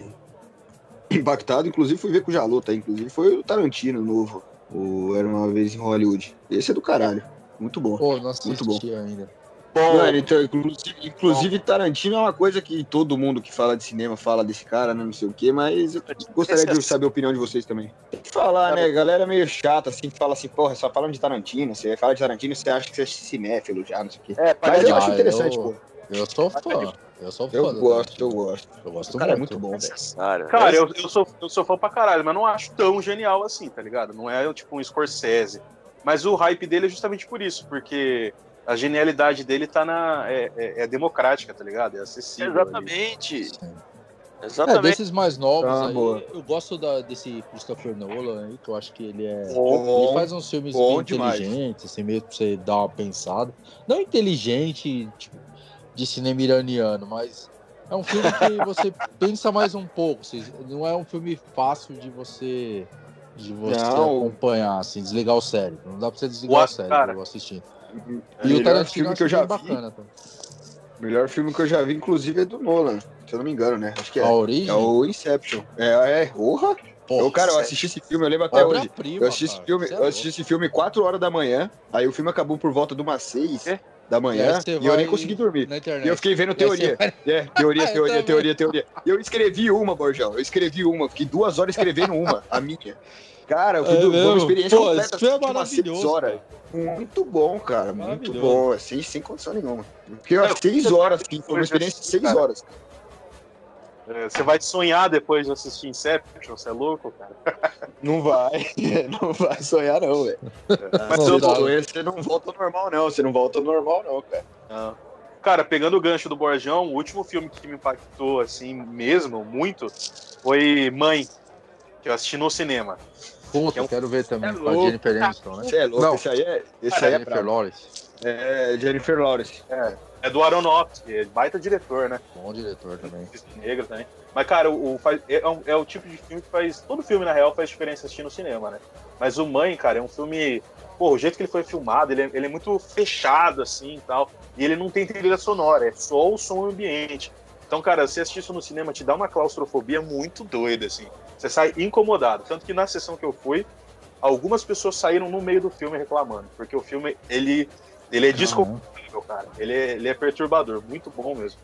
impactado, inclusive fui ver com o Jalota, inclusive foi o Tarantino novo. O Era Uma Vez em Hollywood. Esse é do caralho. Muito bom. Pô, não muito bom. ainda. Bom, Mano, então, inclusive, inclusive Tarantino é uma coisa que todo mundo que fala de cinema fala desse cara, né? Não sei o quê, mas eu gostaria de saber a opinião de vocês também. Tem que falar, né? Galera meio chata, assim, que fala assim, porra, só falando de Tarantino. Você fala de Tarantino, você acha que você é cinéfilo já, não sei o quê. É, mas eu acho interessante, eu, pô. Eu sou fã. Eu sou fã. Eu gosto, eu gosto. Eu gosto o cara muito. é muito bom, velho. Cara, eu, eu, sou, eu sou fã pra caralho, mas não acho tão genial assim, tá ligado? Não é tipo um Scorsese. Mas o hype dele é justamente por isso, porque a genialidade dele tá na. É, é, é democrática, tá ligado? É acessível. Exatamente. É, Exatamente. desses mais novos Ah, aí, eu gosto da, desse Christopher Nolan aí, que eu acho que ele é. Bom, ele faz uns filmes bom bem inteligentes, assim, mesmo pra você dar uma pensada. Não inteligente, tipo, de cinema iraniano, mas é um filme que você pensa mais um pouco. assim, não é um filme fácil de você de você Não. acompanhar, assim, desligar o cérebro. Não dá pra você desligar o cérebro cara. assistindo. O E o melhor Tarantino filme que eu já vi, bacana o melhor filme que eu já vi, inclusive, é do Nolan, se eu não me engano, né? Acho que é. A origem. É o Inception. É, é, porra. Porra, eu, cara, eu assisti esse filme, eu lembro até hoje. Obra-prima, Eu assisti, esse filme, é eu assisti esse filme 4 horas da manhã, aí o filme acabou por volta de umas 6 Quê? da E manhã, você e eu nem consegui dormir. E eu fiquei vendo E teoria. vai- É, teoria, teoria, teoria, teoria. E eu escrevi uma, Borjão. Eu escrevi uma. Fiquei duas horas escrevendo uma, a minha. Cara, eu fui É uma experiência Pô, completa. filme é assisti umas horas. Muito bom, cara. Muito bom. Assim, sem condição nenhuma. Fiquei Não, umas seis horas, assim. Foi uma experiência de seis cara. horas. É, Você vai sonhar depois de assistir Inception, você é louco, cara? Não vai. Não vai sonhar, não, velho. Mas Não eu sonhar, você não volta ao normal, não. Você não volta ao normal, não, cara. Não. Cara, pegando o gancho do Borjão, o último filme que me impactou, assim, mesmo, muito, foi Mãe, que eu assisti no cinema. Puta, É um- quero ver também É com a. Jennifer Aniston, né? Você é louco. Não. Esse aí é. Esse Cara, aí é Jennifer. Lawrence. É Jennifer Lawrence. É do Aronofsky, é baita diretor, né? Bom diretor também. Negro também. Mas, cara, o, o- faz- é, um- é o tipo de filme que faz. Todo filme, na real, faz diferença assistir no cinema, né? Mas o Mãe, cara, é um filme. Pô, o jeito que ele foi filmado, ele é, ele é muito fechado, assim e tal. E ele não tem trilha sonora, é só o som ambiente. Então, cara, você assistir isso no cinema te dá uma claustrofobia muito doida, assim. Você sai incomodado. Tanto que na sessão que eu fui, algumas pessoas saíram no meio do filme reclamando. Porque o filme, ele, ele é desconfortável, cara. Ele é, ele é perturbador. Muito bom mesmo.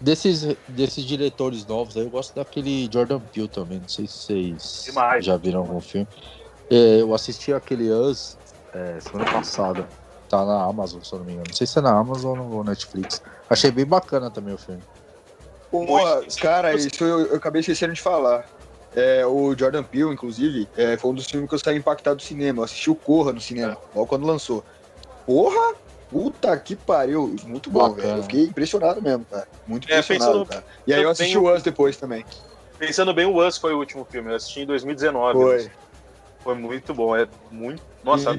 Desses, desses diretores novos aí, eu gosto daquele Jordan Peele também. Não sei se vocês Demais. já viram algum filme. É, eu assisti aquele Us é, semana passada. Tá na Amazon, se eu não me engano. Não sei se é na Amazon ou no Netflix. Achei bem bacana também o filme. Porra, cara, isso eu, eu acabei esquecendo de falar. É, o Jordan Peele, inclusive, é, foi um dos filmes que eu saí impactado do cinema. Eu assisti o Corra no cinema, logo quando lançou. Porra! Puta que pariu! Muito bom, Bacana. velho. Eu fiquei impressionado mesmo, cara. Muito É, impressionado, pensando- cara. E aí eu assisti o Us depois também. Pensando bem, o Us foi o último filme. Eu assisti em 2019. Foi. né? Foi muito bom. É muito. Nossa, E-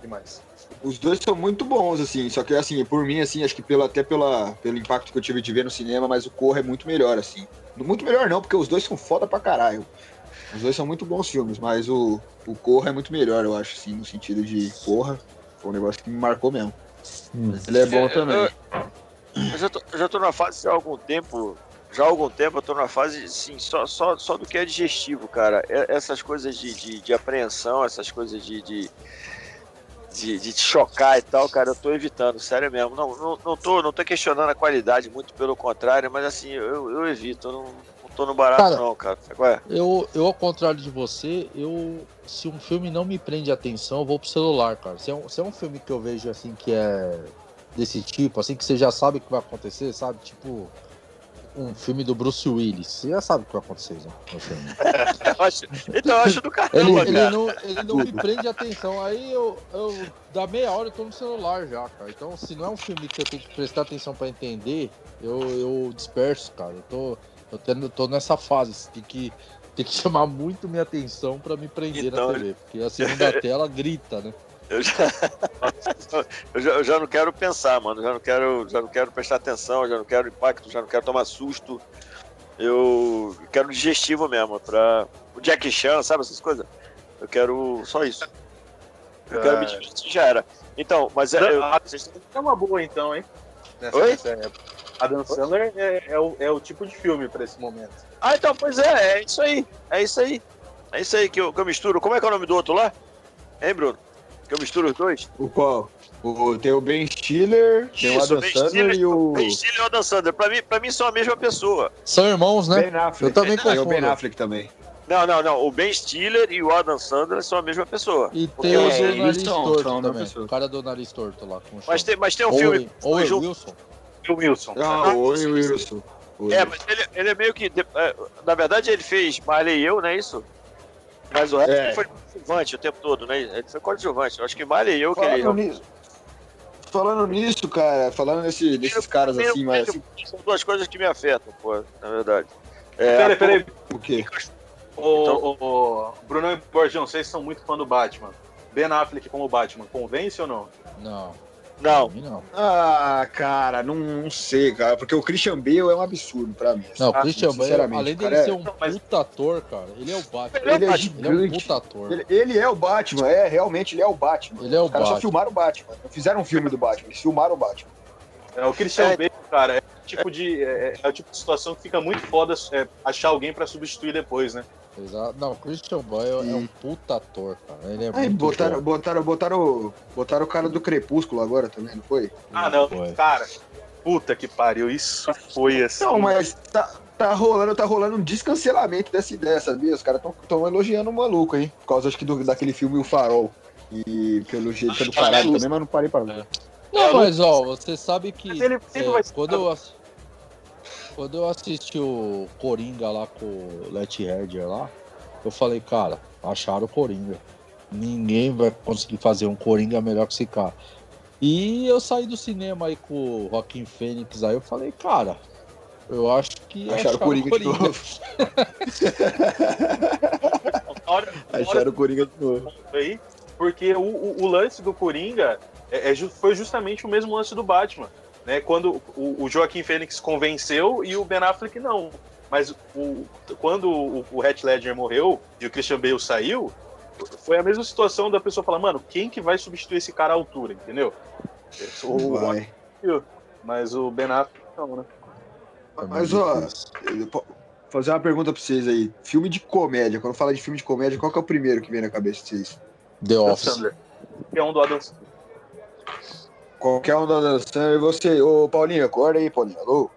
demais. Os dois são muito bons, assim, só que assim, por mim, assim, acho que pela, até pela, pelo impacto que eu tive de ver no cinema, mas o Corra é muito melhor, assim. Muito melhor não, porque os dois são foda pra caralho. Os dois são muito bons filmes, mas o, o Corra é muito melhor, eu acho, assim, no sentido de porra. Foi um negócio que me marcou mesmo. Hum. Ele é bom É, também. eu- Eu já tô, eu já tô na fase há algum tempo. Já há algum tempo eu tô na fase, sim, só, só, só do que é digestivo, cara. Essas coisas de, de, de apreensão, essas coisas de, de, de, de te chocar e tal, cara, eu tô evitando, sério mesmo. Não, não, não, tô, não tô questionando a qualidade, muito pelo contrário, mas assim, eu, eu evito, eu não, não tô no barato, Cara, não, cara. É? Eu, eu, ao contrário de você, eu. Se um filme não me prende atenção, eu vou pro celular, cara. Se é, um, se é um filme que eu vejo assim que é desse tipo, assim, que você já sabe o que vai acontecer, sabe? Tipo. Um filme do Bruce Willis. Você já sabe o que vai acontecer, né? No filme. Então eu acho do caramba, Ele, cara. ele, não, ele não me prende atenção. Aí eu, eu. Da meia hora eu tô no celular já, cara. Então, se não é um filme que eu tenho que prestar atenção pra entender, eu, eu disperso, cara. Eu tô. Eu tendo- tô nessa fase. Tem que, tem que chamar muito minha atenção pra me prender Então, na TV. Porque a segunda tela grita, né? Eu já, eu, já, eu já não quero pensar, mano. Já não quero, já não quero prestar atenção, já não quero impacto, já não quero tomar susto. Eu quero digestivo mesmo, pra. O Jack Chan, sabe essas coisas? Eu quero só isso. Eu quero me divertir, já era. Então, mas é. eu- É uma boa, então, hein? Nessa, Oi? nessa época. Adam Sandler é, é o, é o tipo de filme pra esse momento. Ah, então, pois é, é isso aí. É isso aí. É isso aí que eu, que eu misturo. Como é que é o nome do outro lá? Hein, Bruno? Que eu misturo os dois? O qual? O, tem o Ben Stiller, tem o Isso, Adam Ben Sandler Stiller- e o Ben Stiller e o Adam Sandler. Pra mim, pra mim são a mesma pessoa. São irmãos, né? Ben Affleck. Eu também Tem o Ben. Affleck também. Não, não, não. O Ben Stiller e o Adam Sandler são a mesma pessoa. E tem o é, nariz torto também. O cara do nariz torto lá. Mas tem, mas tem um Owen- filme. Owen junto- Wilson. E o Wilson. Ah, o Owen Wilson. O É, mas ele, ele é meio que. é, Na verdade, ele fez Marley e eu, não é isso? Mas o resto É. foi coadjuvante o tempo todo, né? Ele foi coadjuvante. Eu acho que Marley e eu que ele. Falando nisso, falando nisso, cara, falando nesse, desses caras assim, mas assim, São duas coisas que me afetam, pô, na verdade. É, peraí, peraí. o quê? Ô, Então- ô, ô, Bruno e Borgião, vocês são muito fã do Batman. Ben Affleck como Batman, convence ou não? Não, Não, não. Ah, cara, não, não sei, cara, porque o Christian Bale é um absurdo pra mim. Não, o Ah, Christian Bale, além dele cara, é- ser um puta ator, cara, ele é o Batman. Ele é Ele é um puta ator. Ele, ele é o Batman, é, realmente ele é o Batman. Ele é o Os caras só filmaram o Batman, não fizeram um filme do Batman, eles filmaram o Batman. É, o Christian É. Bale, cara, é o tipo de, é, é o tipo de situação que fica muito foda é, achar alguém pra substituir depois, né? Exato. Não, o Christian Bale é um puta ator, cara. Ele é Aí muito botaram, bom. botaram, botaram, botaram o cara do Crepúsculo agora também, não foi? Ah, não, Foi. cara, puta que pariu, isso foi assim. Não, mas tá, tá rolando, tá rolando um descancelamento dessa ideia, sabia? Os caras estão elogiando o maluco, hein? Por causa, acho que, do, daquele filme O Farol. E pelo jeito é do caralho também, mas não parei pra ver. Não, mas ó, você sabe que Mas ele sempre é, vai ser- quando, eu, quando eu assisti o Coringa lá com o Let Herger lá, eu falei, cara, acharam o Coringa. Ninguém vai conseguir fazer um Coringa melhor que esse cara. E eu saí do cinema aí com o Joaquim Fênix aí, eu falei, cara, eu acho que Acharam o Coringa de novo. Acharam o Coringa de novo. porque o, o- o lance do Coringa é, é foi justamente o mesmo lance do Batman. Né? Quando o, o Joaquim Fênix convenceu e o Ben Affleck não. Mas o- quando o, o Heath Ledger morreu e o Christian Bale saiu, foi a mesma situação da pessoa falar, mano, quem que vai substituir esse cara à altura, entendeu? O, Vai. mas o Ben Affleck não, né? Mas, ó, fazer uma pergunta pra vocês aí. Filme de comédia, quando fala de filme de comédia, qual que é o primeiro que vem na cabeça de vocês? The Office. Sandler. Que é um do Adam Sandler. Qualquer um da dançando e você. Ô, Paulinho, acorda aí, Paulinho. Alô?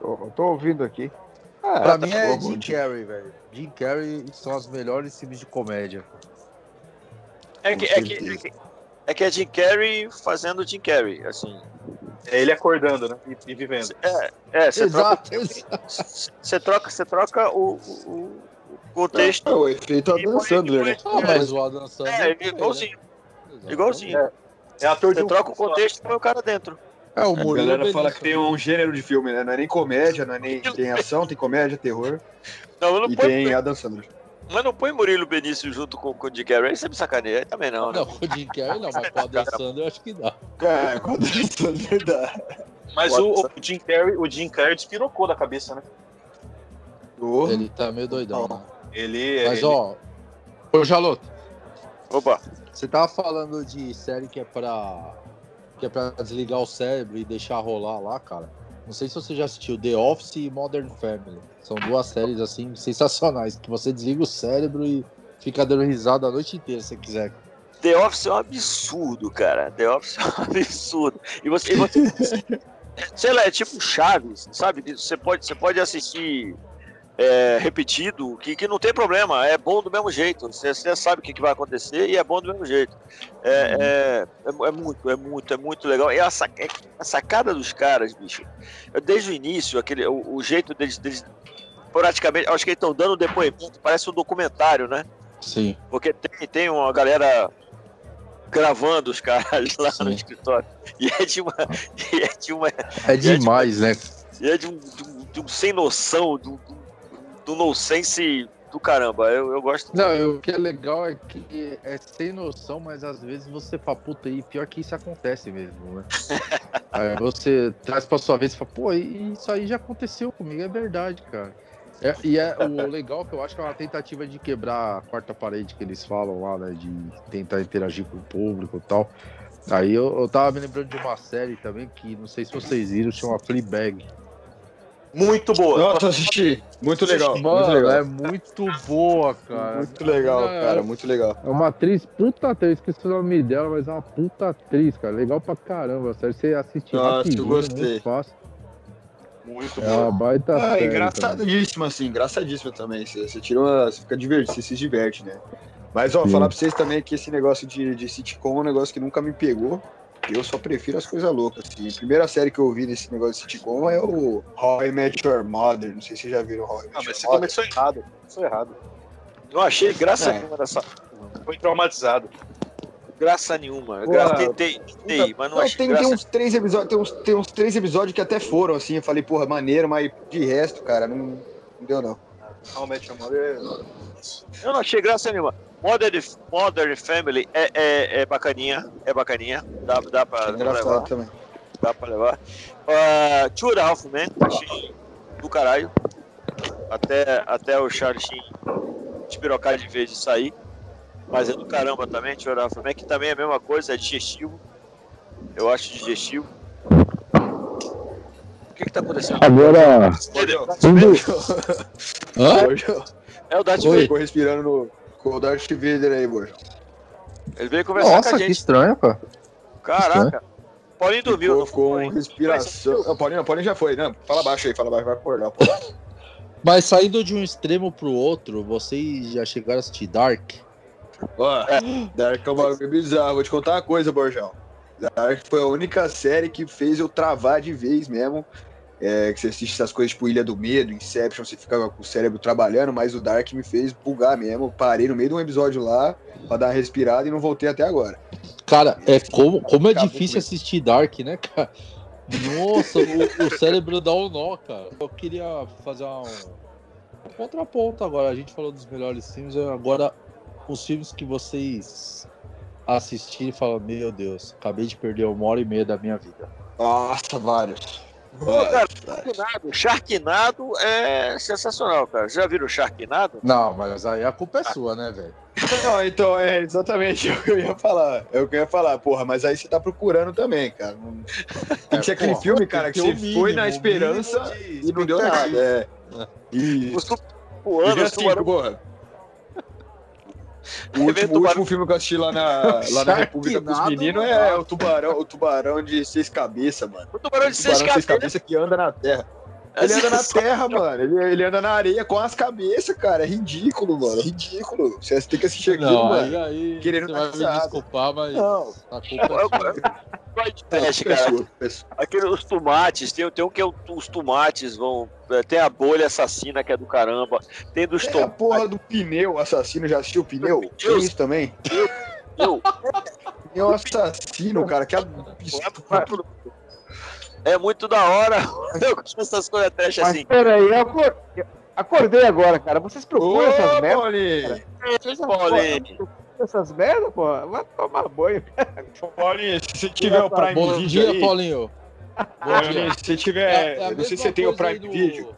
Tô, tô ouvindo aqui. Ah, Pra tá mim é bom, Jim. Carrey, velho. Jim Carrey são os melhores filmes de comédia. é que, é, que, é, que, é que é Jim Carrey fazendo Jim Carrey, assim. É ele acordando, né? E, e vivendo. É, é você troca, Exato, exato. você troca, você troca o, o, o contexto. É o efeito Adam foi- Sandler, né? Ah, mas o Adam Sandler. É, igualzinho, né? igualzinho. É ator de Você um troca o contexto e põe o cara dentro. É, o A Murilo galera fala que tem um gênero de filme, né? Não é nem comédia, não é nem. Tem ação, tem comédia, terror. Não, eu não E põe, tem Adam Sandler. mas não põe Murilo Benício junto com, com o Jim Carrey, aí você me sacaneia. Aí também não, né? Não, com o Jim Carrey não, mas com o Adam Sandler eu acho que dá. Cara, com Adam Sandler dá. Mas o, o Jim Carrey, o Jim Carrey despirocou da cabeça, né? Ele tá meio doidão, né? Ele. Mas ele- ó, ô Jaloto, Opa, você tava falando de série que é pra. que é pra desligar o cérebro e deixar rolar lá, cara. Não sei se você já assistiu The Office e Modern Family. São duas séries assim sensacionais, que você desliga o cérebro e fica dando risada a noite inteira se você quiser. The Office é um absurdo, cara. The Office é um absurdo. E você, e você sei lá, é tipo Chaves, sabe? Você pode, você pode assistir é, repetido, que, que não tem problema, é bom do mesmo jeito. Você, você sabe o que, que vai acontecer e é bom do mesmo jeito. É, é, é, é muito, é muito, é muito legal. E a, sac- é- a sacada dos caras, bicho, desde o início, aquele, o, o jeito deles, deles praticamente, acho que eles estão dando depoimento, parece um documentário, né? Sim. Porque tem, tem uma galera gravando os caras lá no Sim. escritório. E é de uma. É de uma. É demais, né? E é de um, de um, de um sem noção, do, do, do nonsense do caramba. Eu, eu gosto. Não, eu- o que é legal é que é sem noção, mas às vezes você fala, puta, e pior que isso acontece mesmo, né? aí você traz pra sua vez e fala, pô, e isso aí já aconteceu comigo, é verdade, cara. É- e é o legal que eu acho que é uma tentativa de quebrar a quarta parede que eles falam lá, né? De tentar interagir com o público e tal. Aí eu, eu tava me lembrando de uma série também que não sei se vocês viram, chama Fleabag. Muito boa. Nossa, assisti. Muito legal. Mano, muito legal. é muito boa, cara. Muito legal, É, cara. Muito legal. É uma atriz, puta atriz, esqueci o nome dela, mas é uma puta atriz, cara. Legal pra caramba, sério. Você assiste Nossa, eu rapidinho, gostei. muito fácil. Muito É boa. uma baita Ah, série. engraçadíssima, assim, engraçadíssima também. Você, você tira uma. Você fica divertido, você se diverte, né? Mas, ó, Sim. falar pra vocês também que esse negócio de, de sitcom é um negócio que nunca me pegou. Eu só prefiro as coisas loucas, assim. A primeira série que eu vi nesse negócio de sitcom é o How I Met Your Mother. Não sei se vocês já viram How I Met Ah, Your mas você Mother. começou errado. Começou errado. Não achei graça É. nenhuma nessa. Foi traumatizado. graça nenhuma. Porra. Eu tentei, tentei, mas não, Não, achei tem, graça. tem uns três episódios, tem uns, tem uns três episódios que até foram, assim, eu falei, porra, maneiro, mas de resto, cara, não, não deu não. How I Met Your Mother Eu não achei graça nenhuma. Modern, Modern Family é, é, é bacaninha, é bacaninha. Dá, dá, pra, dá pra levar. Também. Dá pra levar. Uh, Two and a Half Men, achei do caralho. Até, até o Charlie Sheen despirocar de vez de sair. Mas é do caramba também, Two and a Half Men, que também é a mesma coisa, é digestivo. Eu acho digestivo. O que que tá acontecendo? Agora. Hã? Borjão, É o Darth. Vader. ficou respirando no com o Darth Vader aí, Borjão. Ele veio conversar com Nossa, a que gente. estranho, cara. Caraca. Paulinho dormiu, Ficou com foi? respiração. Não, Paulinho, Paulinho já foi, né? Fala baixo aí, fala baixo, vai acordar, pô. Mas saindo de um extremo pro outro, vocês já chegaram a assistir Dark? Ó, Dark é um bagulho bizarro. Vou te contar uma coisa, Borjão. Dark foi a única série que fez eu travar de vez mesmo. É, que você assiste essas coisas tipo Ilha do Medo, Inception, você fica com o cérebro trabalhando, mas o Dark me fez bugar mesmo. Parei no meio de um episódio lá pra dar uma respirada e não voltei até agora. Cara, é como, como é Acabou difícil comigo. assistir Dark, né, cara? Nossa, o, o cérebro dá um nó, cara. Eu queria fazer um, um contraponto agora. A gente falou dos melhores filmes, agora os filmes que vocês assistirem e falam, meu Deus, acabei de perder uma hora e meia da minha vida. Nossa, vários. Cara, Sharknado, Sharknado é sensacional, cara. Já viram Sharknado? Não, mas aí a culpa é sua, né, velho? Não, então é exatamente o que eu ia falar. É o que eu ia falar, porra, mas aí você tá procurando também, cara. Não- Tem que ser aquele porra, filme, cara, que ter você o mínimo, foi na o esperança de e não deu nada. É. Tu- E voando, vi os assim, tubarão- porra. O último, o último filme que eu assisti lá na, lá na República com os meninos é o tubarão, o tubarão de seis cabeças, mano. O tubarão O de seis tubarão seis cabeças. que anda na terra. É Ele anda na terra, mano. Ele, ele anda na areia com as cabeças, cara. É ridículo, mano. É ridículo. Você tem que assistir aquilo, Não, mano. aí, aí Querendo você vai me desculpar, mas Não. a culpa é teste, cara. Aquele, os tomates, tem, tem um que é o- os tomates vão. é, Tem a bolha assassina que é do caramba. Tem dos a tomates. porra do pneu assassino, já assistiu o pneu? Tem isso também? Meu, Pneu assassino, cara, que é É muito da hora. Eu gosto dessas coisas trash Mas assim. peraí, eu acor- eu acordei agora, cara. Vocês procuram essas Ô, merdas? Paulinho! Paulinho. Essas merdas, pô? Vai tomar banho. Paulinho, se você tiver o Prime Bom Video dia, aí... Paulinho. Paulinho, se você tiver... É- é não sei se você tem o Prime no- Video,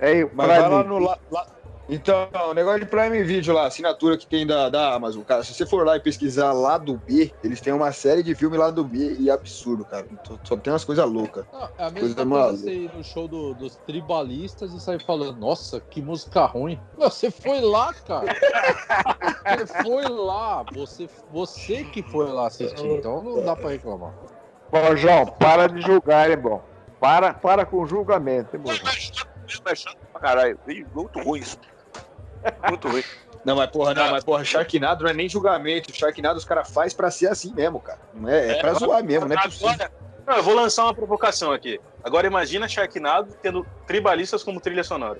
Aí, mas vai lá no... Lá, lá- Então, o negócio de Prime Video lá, assinatura que tem da, da Amazon, cara, se você for lá e pesquisar lá do B, eles têm uma série de filme lá do B e é absurdo, cara. Só, só tem umas coisas loucas. Não, é a mesma Coisa coisa você ir no show do- dos tribalistas e sair falando, nossa, que música ruim. Não, Você foi lá, cara. Você foi lá. Você, você que foi lá assistir, então não dá pra reclamar. Bom, João, para de julgar, hein, bom. Para, para com o julgamento, hein, bom. É chato pra caralho. Muito ruim isso. Muito ruim. Não, mas porra, não, mas porra, Sharknado não é nem julgamento. Sharknado os caras fazem pra ser assim mesmo, cara. Não é, é pra zoar mesmo, né? Agora, Não, eu vou lançar uma provocação aqui. Agora imagina Sharknado tendo tribalistas como trilha sonora.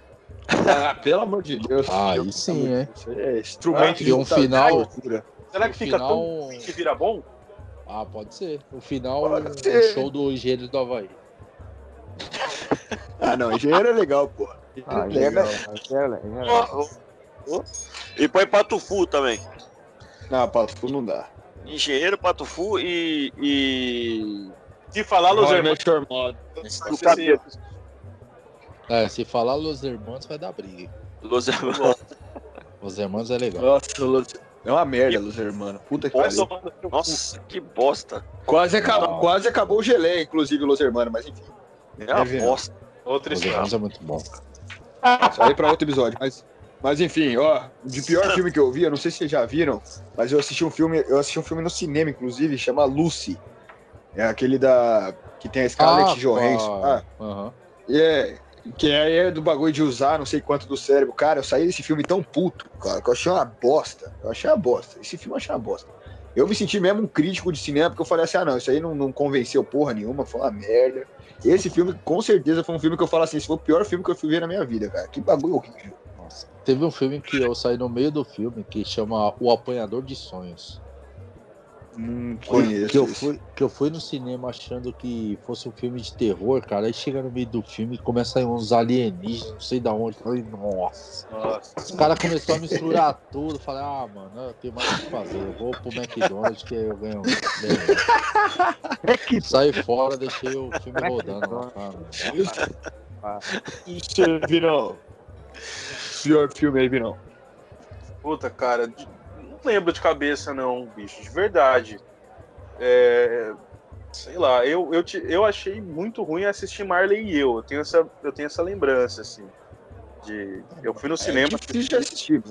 Ah, pelo amor de Deus. Aí sim? Isso é instrumento Ah, de um final-. Será que fica final- tão ruim que vira bom? Ah, pode ser. O final, Pode o show do Engenheiro do Havaí. Ah, não, engenheiro é legal, porra. Ah, Engenheiro é legal. E põe Patufu também. Não, Pato não dá. Engenheiro, Patufu e. e... Se falar Los Hermanos. É, se falar Los Hermanos vai dar briga. Los Hermanos. Los Hermanos é legal. Nossa, Los... é uma merda, Los Hermanos. Puta que pariu. Nossa, que bosta. Quase acabou, quase acabou o gelé, inclusive, Los Hermanos, mas enfim. É uma É bosta. Outra Los história. Hermanos é muito bom. Isso aí pra outro episódio. Mas, mas enfim, ó, de pior filme que eu vi, eu não sei se vocês já viram, mas eu assisti um filme, eu assisti um filme no cinema, inclusive, chama Lucy. É aquele da. que tem a Scarlett Johansson. pá. Ah, Aham. e é. Que é, é do bagulho de usar não sei quanto do cérebro. Cara, eu saí desse filme tão puto, cara, que eu achei uma bosta. Eu achei uma bosta. Esse filme eu achei uma bosta. Eu me senti mesmo um crítico de cinema, porque eu falei assim, ah não, isso aí não, não convenceu porra nenhuma, foi uma merda. Esse filme, com certeza, foi um filme que eu falo assim, esse foi o pior filme que eu fui ver na minha vida, cara. Que bagulho horrível. Teve um filme que eu saí no meio do filme que chama O Apanhador de Sonhos. Hum, Que, conheço. eu esse. fui, que eu fui no cinema achando que fosse um filme de terror, cara. Aí chega no meio do filme e começa a sair uns alienígenas, não sei da onde. Eu Falei, nossa. Nossa. Os caras começaram a misturar tudo. Falei, ah, mano, eu tenho mais o que fazer. Eu vou pro McDonald's que eu ganho. ganho. Que Saí fora, deixei o filme rodando lá. cara. Isso aí, Pior filme aí, Virão. Puta, cara, não lembro de cabeça, não, bicho, de verdade. É, sei lá, eu, eu, te- eu achei muito ruim assistir Marley e eu. Eu tenho essa, eu tenho essa lembrança, assim. De, eu fui no cinema. É difícil assistir.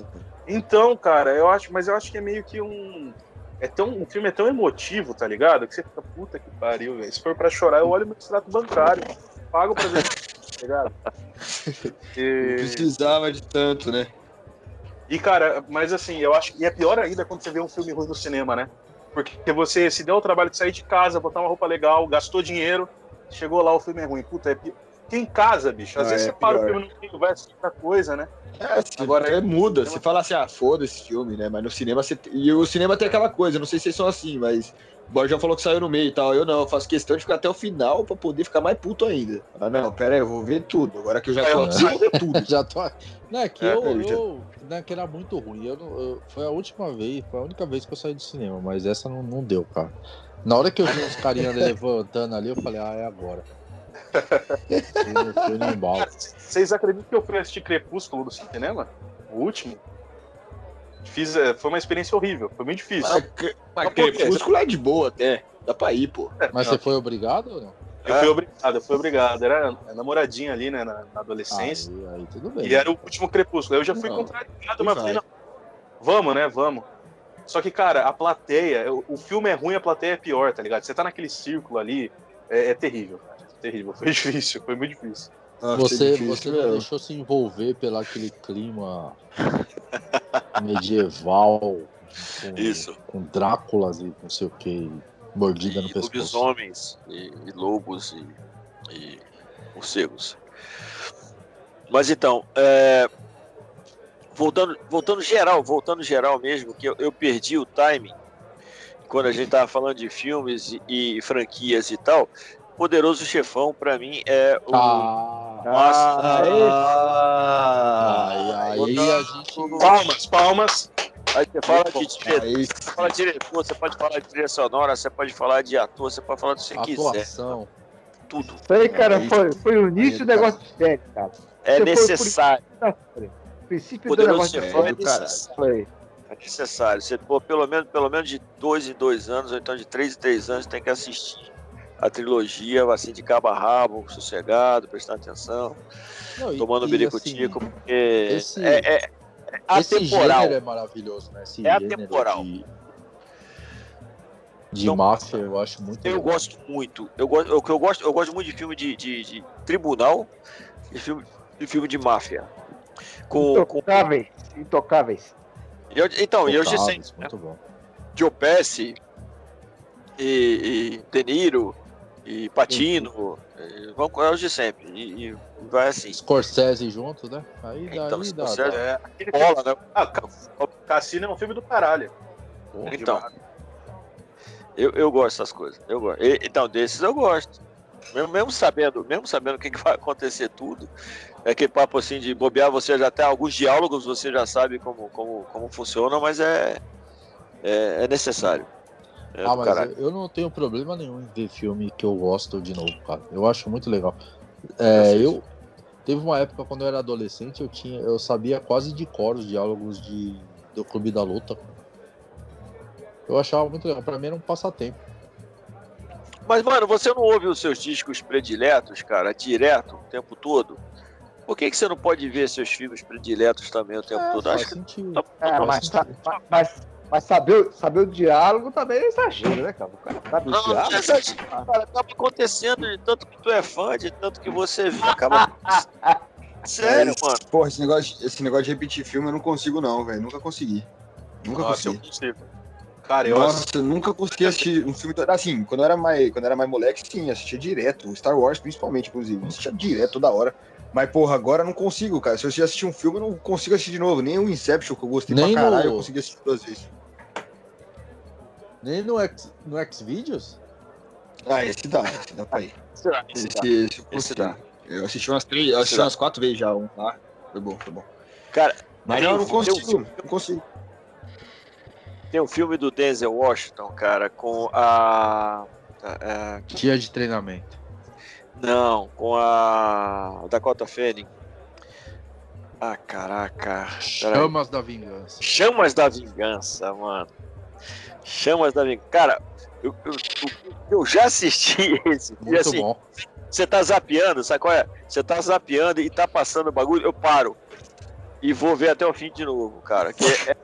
Então, cara, eu acho, mas eu acho que é meio que um. É tão, o filme é tão emotivo, tá ligado? Que você fica, puta que pariu, velho. Se for pra chorar, eu olho meu extrato bancário. Pago pra ver, ligado? Não E, precisava de tanto, né? e, cara, mas assim, eu acho que é pior ainda quando você vê um filme ruim no cinema, né? Porque você se deu o trabalho de sair de casa, botar uma roupa legal, gastou dinheiro, chegou lá, o filme é ruim. Puta, é pior. Porque em casa, bicho, às Ah, vezes é você para o pior. filme no meio, vai assistir outra coisa, né? É, agora é muda. Você fala assim, ah, foda esse filme, né? Mas no cinema você. E o cinema tem aquela coisa, não sei se vocês são assim, mas. O Borjão falou que saiu no meio e tal. Eu não, eu faço questão de ficar até o final pra poder ficar mais puto ainda. Ah, não, pera aí, eu vou ver tudo. Agora que eu já tô É, aqui, eu vou ver tudo. Já tô. Não, é que É, eu, eu já- eu- é que era muito ruim. Eu, não- eu- foi a última vez, foi a única vez que eu saí do cinema, mas essa não, não deu, cara. Na hora que eu vi os carinhas levantando ali, eu falei, ah, é agora. Vocês acreditam que eu fui assistir Crepúsculo no cinema? O último? Fiz, é, foi uma experiência horrível, foi muito difícil. Mas, cre- mas Mas por quê? Crepúsculo é de boa até. Dá pra ir, pô. Mas Não, você foi obrigado ou não? Eu fui obrigado, eu fui obrigado. Era namoradinha ali, né, na, na adolescência. Aí, aí tudo bem. E era o último Crepúsculo. Eu já fui Não. contrariado, mas vai. falei, não, vamos, né, vamos. Só que, cara, a plateia, o, o filme é ruim, a plateia é pior, tá ligado? Você tá naquele círculo ali, é, é terrível, cara. É terrível, foi difícil, foi muito difícil. Nossa, Você, você não mesmo. deixou se envolver pelo aquele clima medieval com, Isso. com Dráculas e não sei o que, mordida no E pescoço. lobisomens, e, e lobos, e, e morcegos. Mas então, é, voltando, voltando geral, voltando geral mesmo, que eu, eu perdi o timing quando a gente tava falando de filmes e, e franquias e tal. Poderoso Chefão, pra mim, é o. Ah, Nossa, aí, aí a gente. Palmas, palmas. Aí você fala de diretor, você fala de diretor, você pode falar de trilha sonora, você pode falar de ator, você pode falar do que você quiser. Atuação. Tudo. Isso aí, cara, foi, foi o início do negócio de série, cara. É Você foi necessário. O princípio do Poderoso negócio de é do necessário. É necessário. Você, pô, pelo, menos, pelo menos de dois em dois anos, ou então de três em três anos, tem que assistir a trilogia, assim, de cabo a rabo, sossegado, prestando atenção, Não, tomando e, biricutico, assim, porque esse- é, é, é atemporal. é maravilhoso, né? Esse É gênero atemporal. De, de Então, máfia, eu acho muito Eu legal. gosto muito. Eu gosto, o que eu gosto, eu gosto muito de filme de, de, de tribunal e filme, de filme de máfia. Com, com, Intocáveis. Intocáveis. e eu- então, e eu já sei, Tocáveis, muito bom. Joe Pesci e, e De Niro e Patino, e vão com eles de sempre. E, e vai assim. Scorsese junto, né? Aí dá, Então, aí dá, Scorsese- dá. É, aquele filme- Bola, né? Ah, Ca- Cassino é um filme do caralho. Então, eu, eu gosto dessas coisas. Eu gosto. E- então, desses eu gosto. Mesmo, mesmo sabendo, mesmo sabendo o que, que vai acontecer tudo, é aquele papo assim de bobear, você já tem alguns diálogos, você já sabe como, como, como funciona, mas é, é, é necessário. É Ah, mas caralho. eu, não tenho problema nenhum em ver filme que eu gosto de novo, cara. Eu acho muito legal. É, eu teve uma época quando eu era adolescente, eu tinha, eu sabia quase de cor os diálogos de do Clube da Luta. Eu achava muito legal. Pra mim era um passatempo. Mas, mano, você não ouve os seus discos prediletos, cara, direto, o tempo todo? Por que, que você não pode ver seus filmes prediletos também o tempo É, todo? faz Acho que sentido. tá- É, mas, sentido. mas, mas saber, saber o diálogo também é exagero, né, cara? O cara sabe o Não, não diálogo. é exagero, cara. Acaba acontecendo de tanto que tu é fã, de tanto que você vê. Acaba. Sério, mano. porra, esse negócio, esse negócio de repetir filme eu não consigo, não, velho. Nunca consegui. Nunca Nossa, eu consegui. consigo. Cara, eu Nossa, eu nunca consegui assistir um filme. todo- Assim, quando eu era mais, quando eu era mais moleque, sim, assistia direto. Star Wars, principalmente, inclusive. Assistia direto toda hora. Mas, porra, agora eu não consigo, cara. Se eu assistir um filme, eu não consigo assistir de novo. Nem o Inception, que eu gostei Nem pra caralho, no- eu consegui assistir duas vezes. Nem no X, no Xvideos? Ah, esse dá, esse dá pra ir. Esse dá, esse dá. esse, eu Esse dá. Eu assisti umas três, eu assisti umas quatro vezes já um lá. Foi bom, foi bom. Cara, Mas tem não, um consigo, filme- não consigo. Tem um filme do Denzel Washington, cara, com a. a- a- Dia de treinamento. não, com a Dakota Fanning. Ah, caraca. Peraí. Chamas da Vingança. Chamas da Vingança, mano. Chamas da Vingança. Cara, eu, eu, eu- já assisti esse. E Muito assim, bom. você tá zapeando, sabe qual é? Você tá zapeando e tá passando o bagulho, eu paro. E vou ver até o fim de novo, cara. Que é,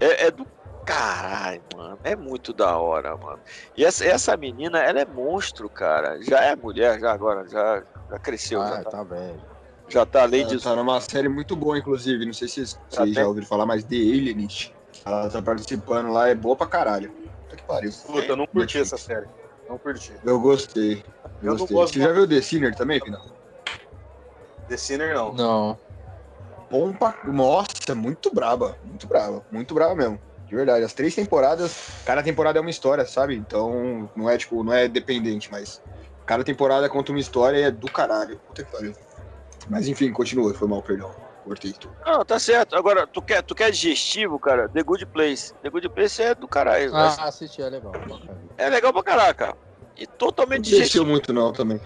é, é do caralho, mano. É muito da hora, mano. E essa, essa menina, ela é monstro, cara. Já é mulher, já agora, já, já cresceu, Ah, já, tá, tá velho. já tá além disso. tá numa série muito boa, inclusive. Não sei se vocês, Tá já ouviram falar, mas The Alienist. Ela tá participando lá, é boa pra caralho. Puta que pariu. Puta, eu não curti essa série. Não curti. Eu gostei. Eu não gostei. gosto Você já viu The Sinner também, Pina? The Sinner não. Não. Bom pra... Nossa, muito braba. Muito braba. Muito braba mesmo. De verdade. As três temporadas, cada temporada é uma história, sabe? Então, não é tipo, não é dependente, mas cada temporada conta uma história e é do caralho. Puta que pariu. Mas enfim, continua. Foi mal, perdão. Cortei tudo. Não, tá certo. Agora, tu quer, tu quer digestivo, cara? The Good Place. The Good Place é do caralho. mas Ah, assisti, é legal. É legal pra caraca. E Não totalmente desceu digestivo. muito não também.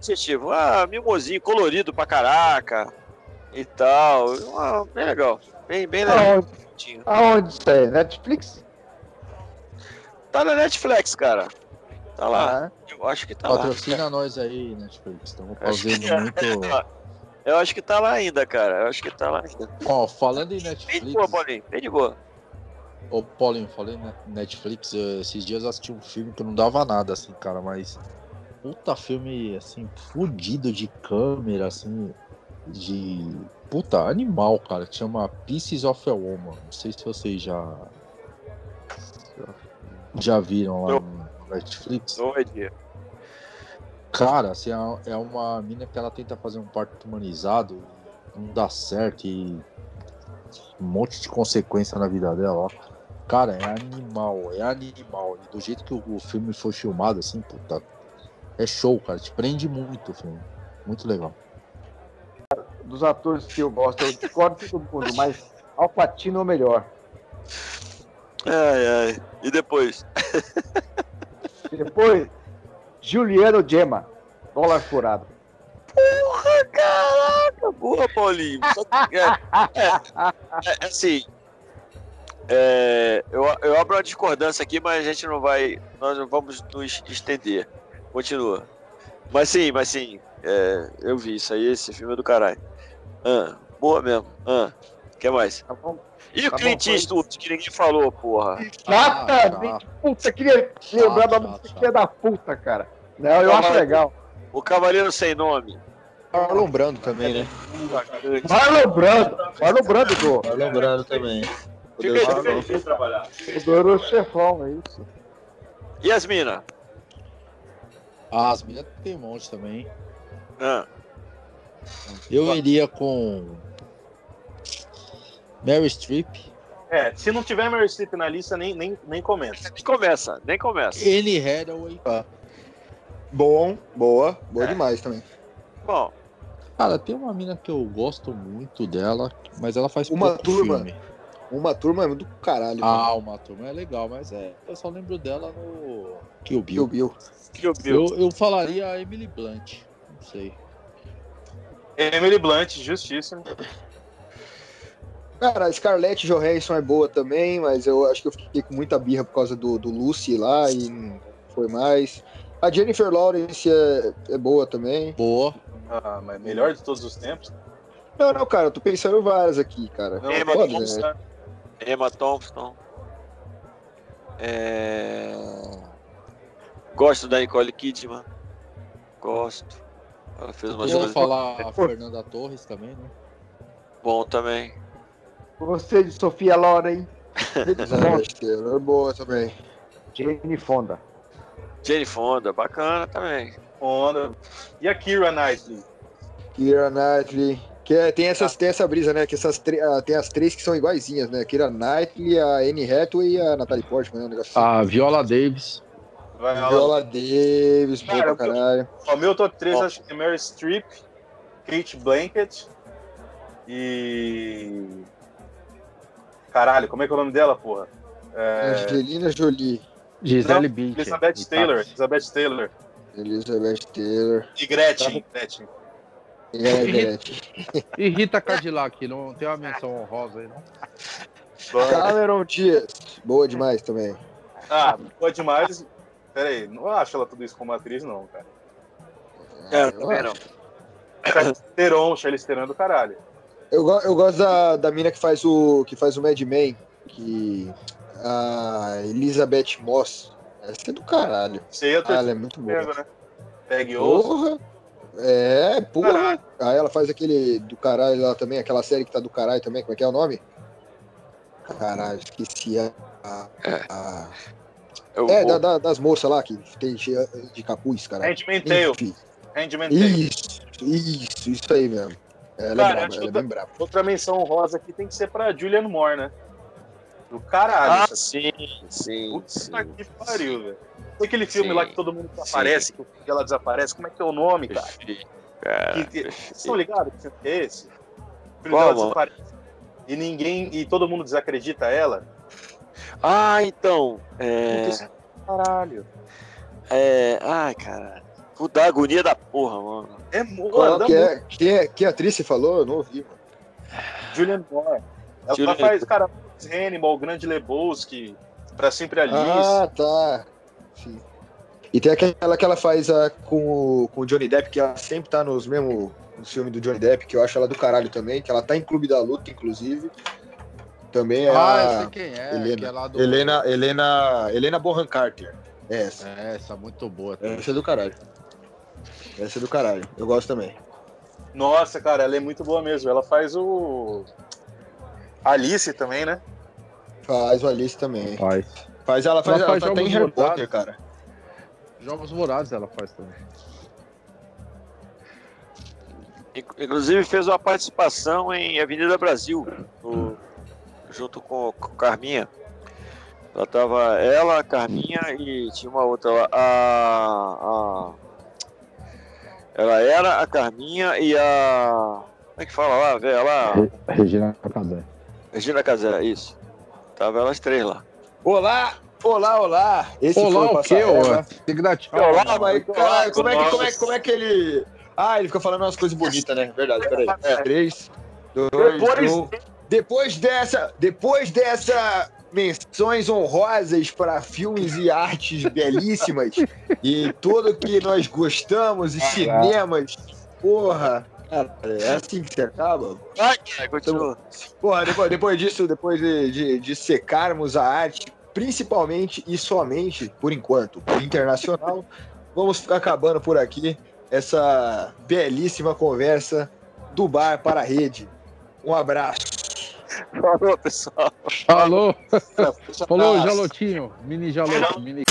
digestivo. Ah, mimosinho, colorido pra caraca. E tal. Ah, bem legal. Bem, bem legal. Aonde? Aonde isso aí? Netflix? Tá na Netflix, cara. Tá lá. Ah, Eu acho que tá lá. Patrocina nós aí, Netflix. Estamos fazendo muito. Eu acho que tá lá ainda, cara. Eu acho que tá lá ainda. Ó, falando em Bem de Netflix. boa, Paulinho. Bem de boa. Ô, Paulinho, falei Netflix, eh, esses dias eu assisti um filme que não dava nada, assim, cara, mas. Puta filme, assim, fudido de câmera, assim, de. Puta, animal, cara, que chama Pieces of a Woman. Não sei se vocês já. Já viram lá no Netflix. Não é dia. Cara, assim, é é uma mina que ela tenta fazer um parto humanizado, não dá certo e um monte de consequência na vida dela, ó. Cara, é animal, é animal. E do jeito que o, o filme foi filmado, assim, puta, é show, cara. Te prende muito o filme. Muito legal. dos atores que eu gosto, eu discordo de todo mundo, mas Al Pacino é o melhor. Ai, ai. E depois? Depois, Juliano Gemma, dólar furado. Porra, caraca! Boa, Paulinho. Só que, é, é, é, assim. é, eu, eu abro uma discordância aqui, mas a gente não vai. Nós não vamos nos estender. Continua. Mas sim, mas sim. é, eu vi isso aí, esse filme é do caralho. Ah, boa mesmo. Ah, que mais? Tá bom? E o Tá bom, Clint. Eastwood, que ninguém falou, porra. Exatamente. Puta, queria lembrar da música da puta, cara. Não, eu acho legal. O Cavaleiro Sem Nome. Marlon Brando também, né? Marlon Brando. Marlon Brando do, Marlon Brando também. Fica aí, fica aí. do Euro Chefão, é isso. E as minas? Ah, as meninas tem um monte também. Ah, Eu iria com. Mary Streep, É, se não tiver Meryl Streep na lista, nem, nem, nem comenta. nem começa, nem começa. Anne Hathaway. Bom, boa, boa É. demais também. Bom, Cara, tem uma mina que eu gosto muito dela, mas ela faz Uma pouco turma. filme. Uma turma é do caralho. Ah, uma turma é legal, mas é. Eu só lembro dela no Kill Bill Bill. Bill. Kill Bill. Eu, eu falaria a Emily Blunt. Não sei. Emily Blunt, justíssimo. Cara, a Scarlett Johansson é boa também, mas eu acho que eu fiquei com muita birra por causa do, do Lucy lá e não foi mais. A Jennifer Lawrence é, é boa também. Boa. Ah, mas melhor de todos os tempos. Não, não, cara, eu tô pensando várias aqui, cara. Não, Emma Foda, Thompson. né? Emma Thompson. É... Gosto da Nicole Kidman. Gosto. Ela fez umas Eu vou falar a Fernanda Torres também, né? bom também. Gostei de Sofia Loren. Elizabeth Taylor, boa também. Jane Fonda. Jane Fonda, bacana também. Onda. E a Kira Knightley? Kira Knightley. Que é- tem, essas, tem essa brisa, né? Que essas ah, tem as três que são iguaizinhas, né? Kira Knightley, a Anne Hathaway e a Natalie Portman, né? Um negócio assim. A Viola Davis. Ó, Viola Davis, boa Cara, pra caralho. ó, meu top 3 Ó. acho que é Mary Streep, Kate Blanket e. Caralho, como é que é o nome dela, porra? É... Angelina Jolie. Gisele Bündchen. Elizabeth Taylor. Elizabeth Taylor. Elizabeth Taylor. E Gretchen. Gretchen. E a Gretchen. E Rita Cadillac, não tem uma menção honrosa aí, não? Cameron Diaz. Boa demais também. Ah, boa demais. Pera aí, não acho ela tudo isso como atriz, não, cara. É, eu também acho. não. Charlize Theron é do caralho. Eu, eu gosto da, da mina que faz o que faz o Mad Men, que a Elizabeth Moss. Essa é do caralho. Você ia Ah, ela é muito boa. né? Peg Olson. Porra! É, porra! Aí ela faz aquele do caralho lá também, aquela série que tá do caralho também, como é que é o nome? Caralho, esqueci a. a- a- Eu É, vou- da- da- das moças lá que tem de capuz, cara. Handmaid's Tale. Isso, isso, isso aí mesmo. Ela Cara, é brava, acho ela é que- bem brava. Outra menção rosa aqui tem que ser pra Julianne Moore, né? Do caralho. Ah, sim, sim, Puta sim. que pariu, velho. Tem aquele filme Sim. lá que todo mundo desaparece, que ela desaparece. Como é que é o nome, cara? Cara. Que- que- estão ligados que filme que é esse? O filho Qual, desaparece. E ninguém. E todo mundo desacredita ela. Ah, então. É. Puta, Caralho. é... Ai, cara. Vou dar agonia da porra, mano. É dá que, muito é, que, é, que atriz você falou? Eu não ouvi, mano. Julianne Moore. Ela Julianne- faz, cara, Hannibal, o Grande Lebowski, Pra Sempre Alice. Ah, tá. Sim. E tem aquela que ela faz ah, com, o, com o Johnny Depp, que ela sempre tá nos mesmos nos filmes do Johnny Depp, que eu acho ela do caralho também, que ela tá em Clube da Luta, inclusive. Também é Ah, eu sei a quem é. Helena. que é lá do... Helena, Helena, Helena Bonham Carter. É essa. É, essa é muito boa. também. Essa é do caralho. Essa é do caralho. Eu gosto também. Nossa, cara, ela é muito boa mesmo. Ela faz o. Alice também, né? Faz o Alice também. Faz. Faz ela faz, Ela ela faz tá até em Harry. Potter, cara. Jogos Vorazes ela faz também. Inc- Inclusive fez uma participação em Avenida Brasil, no- junto com, com Carminha. Ela tava ela, a Carminha e tinha uma outra lá. A, a- ela era a Carminha e a. Como é que fala lá, velho? Regina Casé. Regina Casé, isso. Tava elas três lá. Olá! Olá, olá! Esse Olá, foi o quê, que dar tchau. Olá, mas caralho, como é, que, como, é, como é que ele. Ah, ele fica falando umas coisas bonitas, né? Verdade, peraí. É. Três, dois, Depois- um. Depois dessa. Depois dessa. Menções honrosas para filmes e artes belíssimas e tudo que nós gostamos e cinemas. Porra, é assim que você acaba? Ai, cara, continua. Porra, depois, depois disso, depois de, de, de secarmos a arte, principalmente e somente, por enquanto, internacional, vamos ficar acabando por aqui essa belíssima conversa do bar para a rede. Um abraço. Falou, pessoal. Falou, falou, Abraço. Jalotinho. Mini Jalotinho. Mini...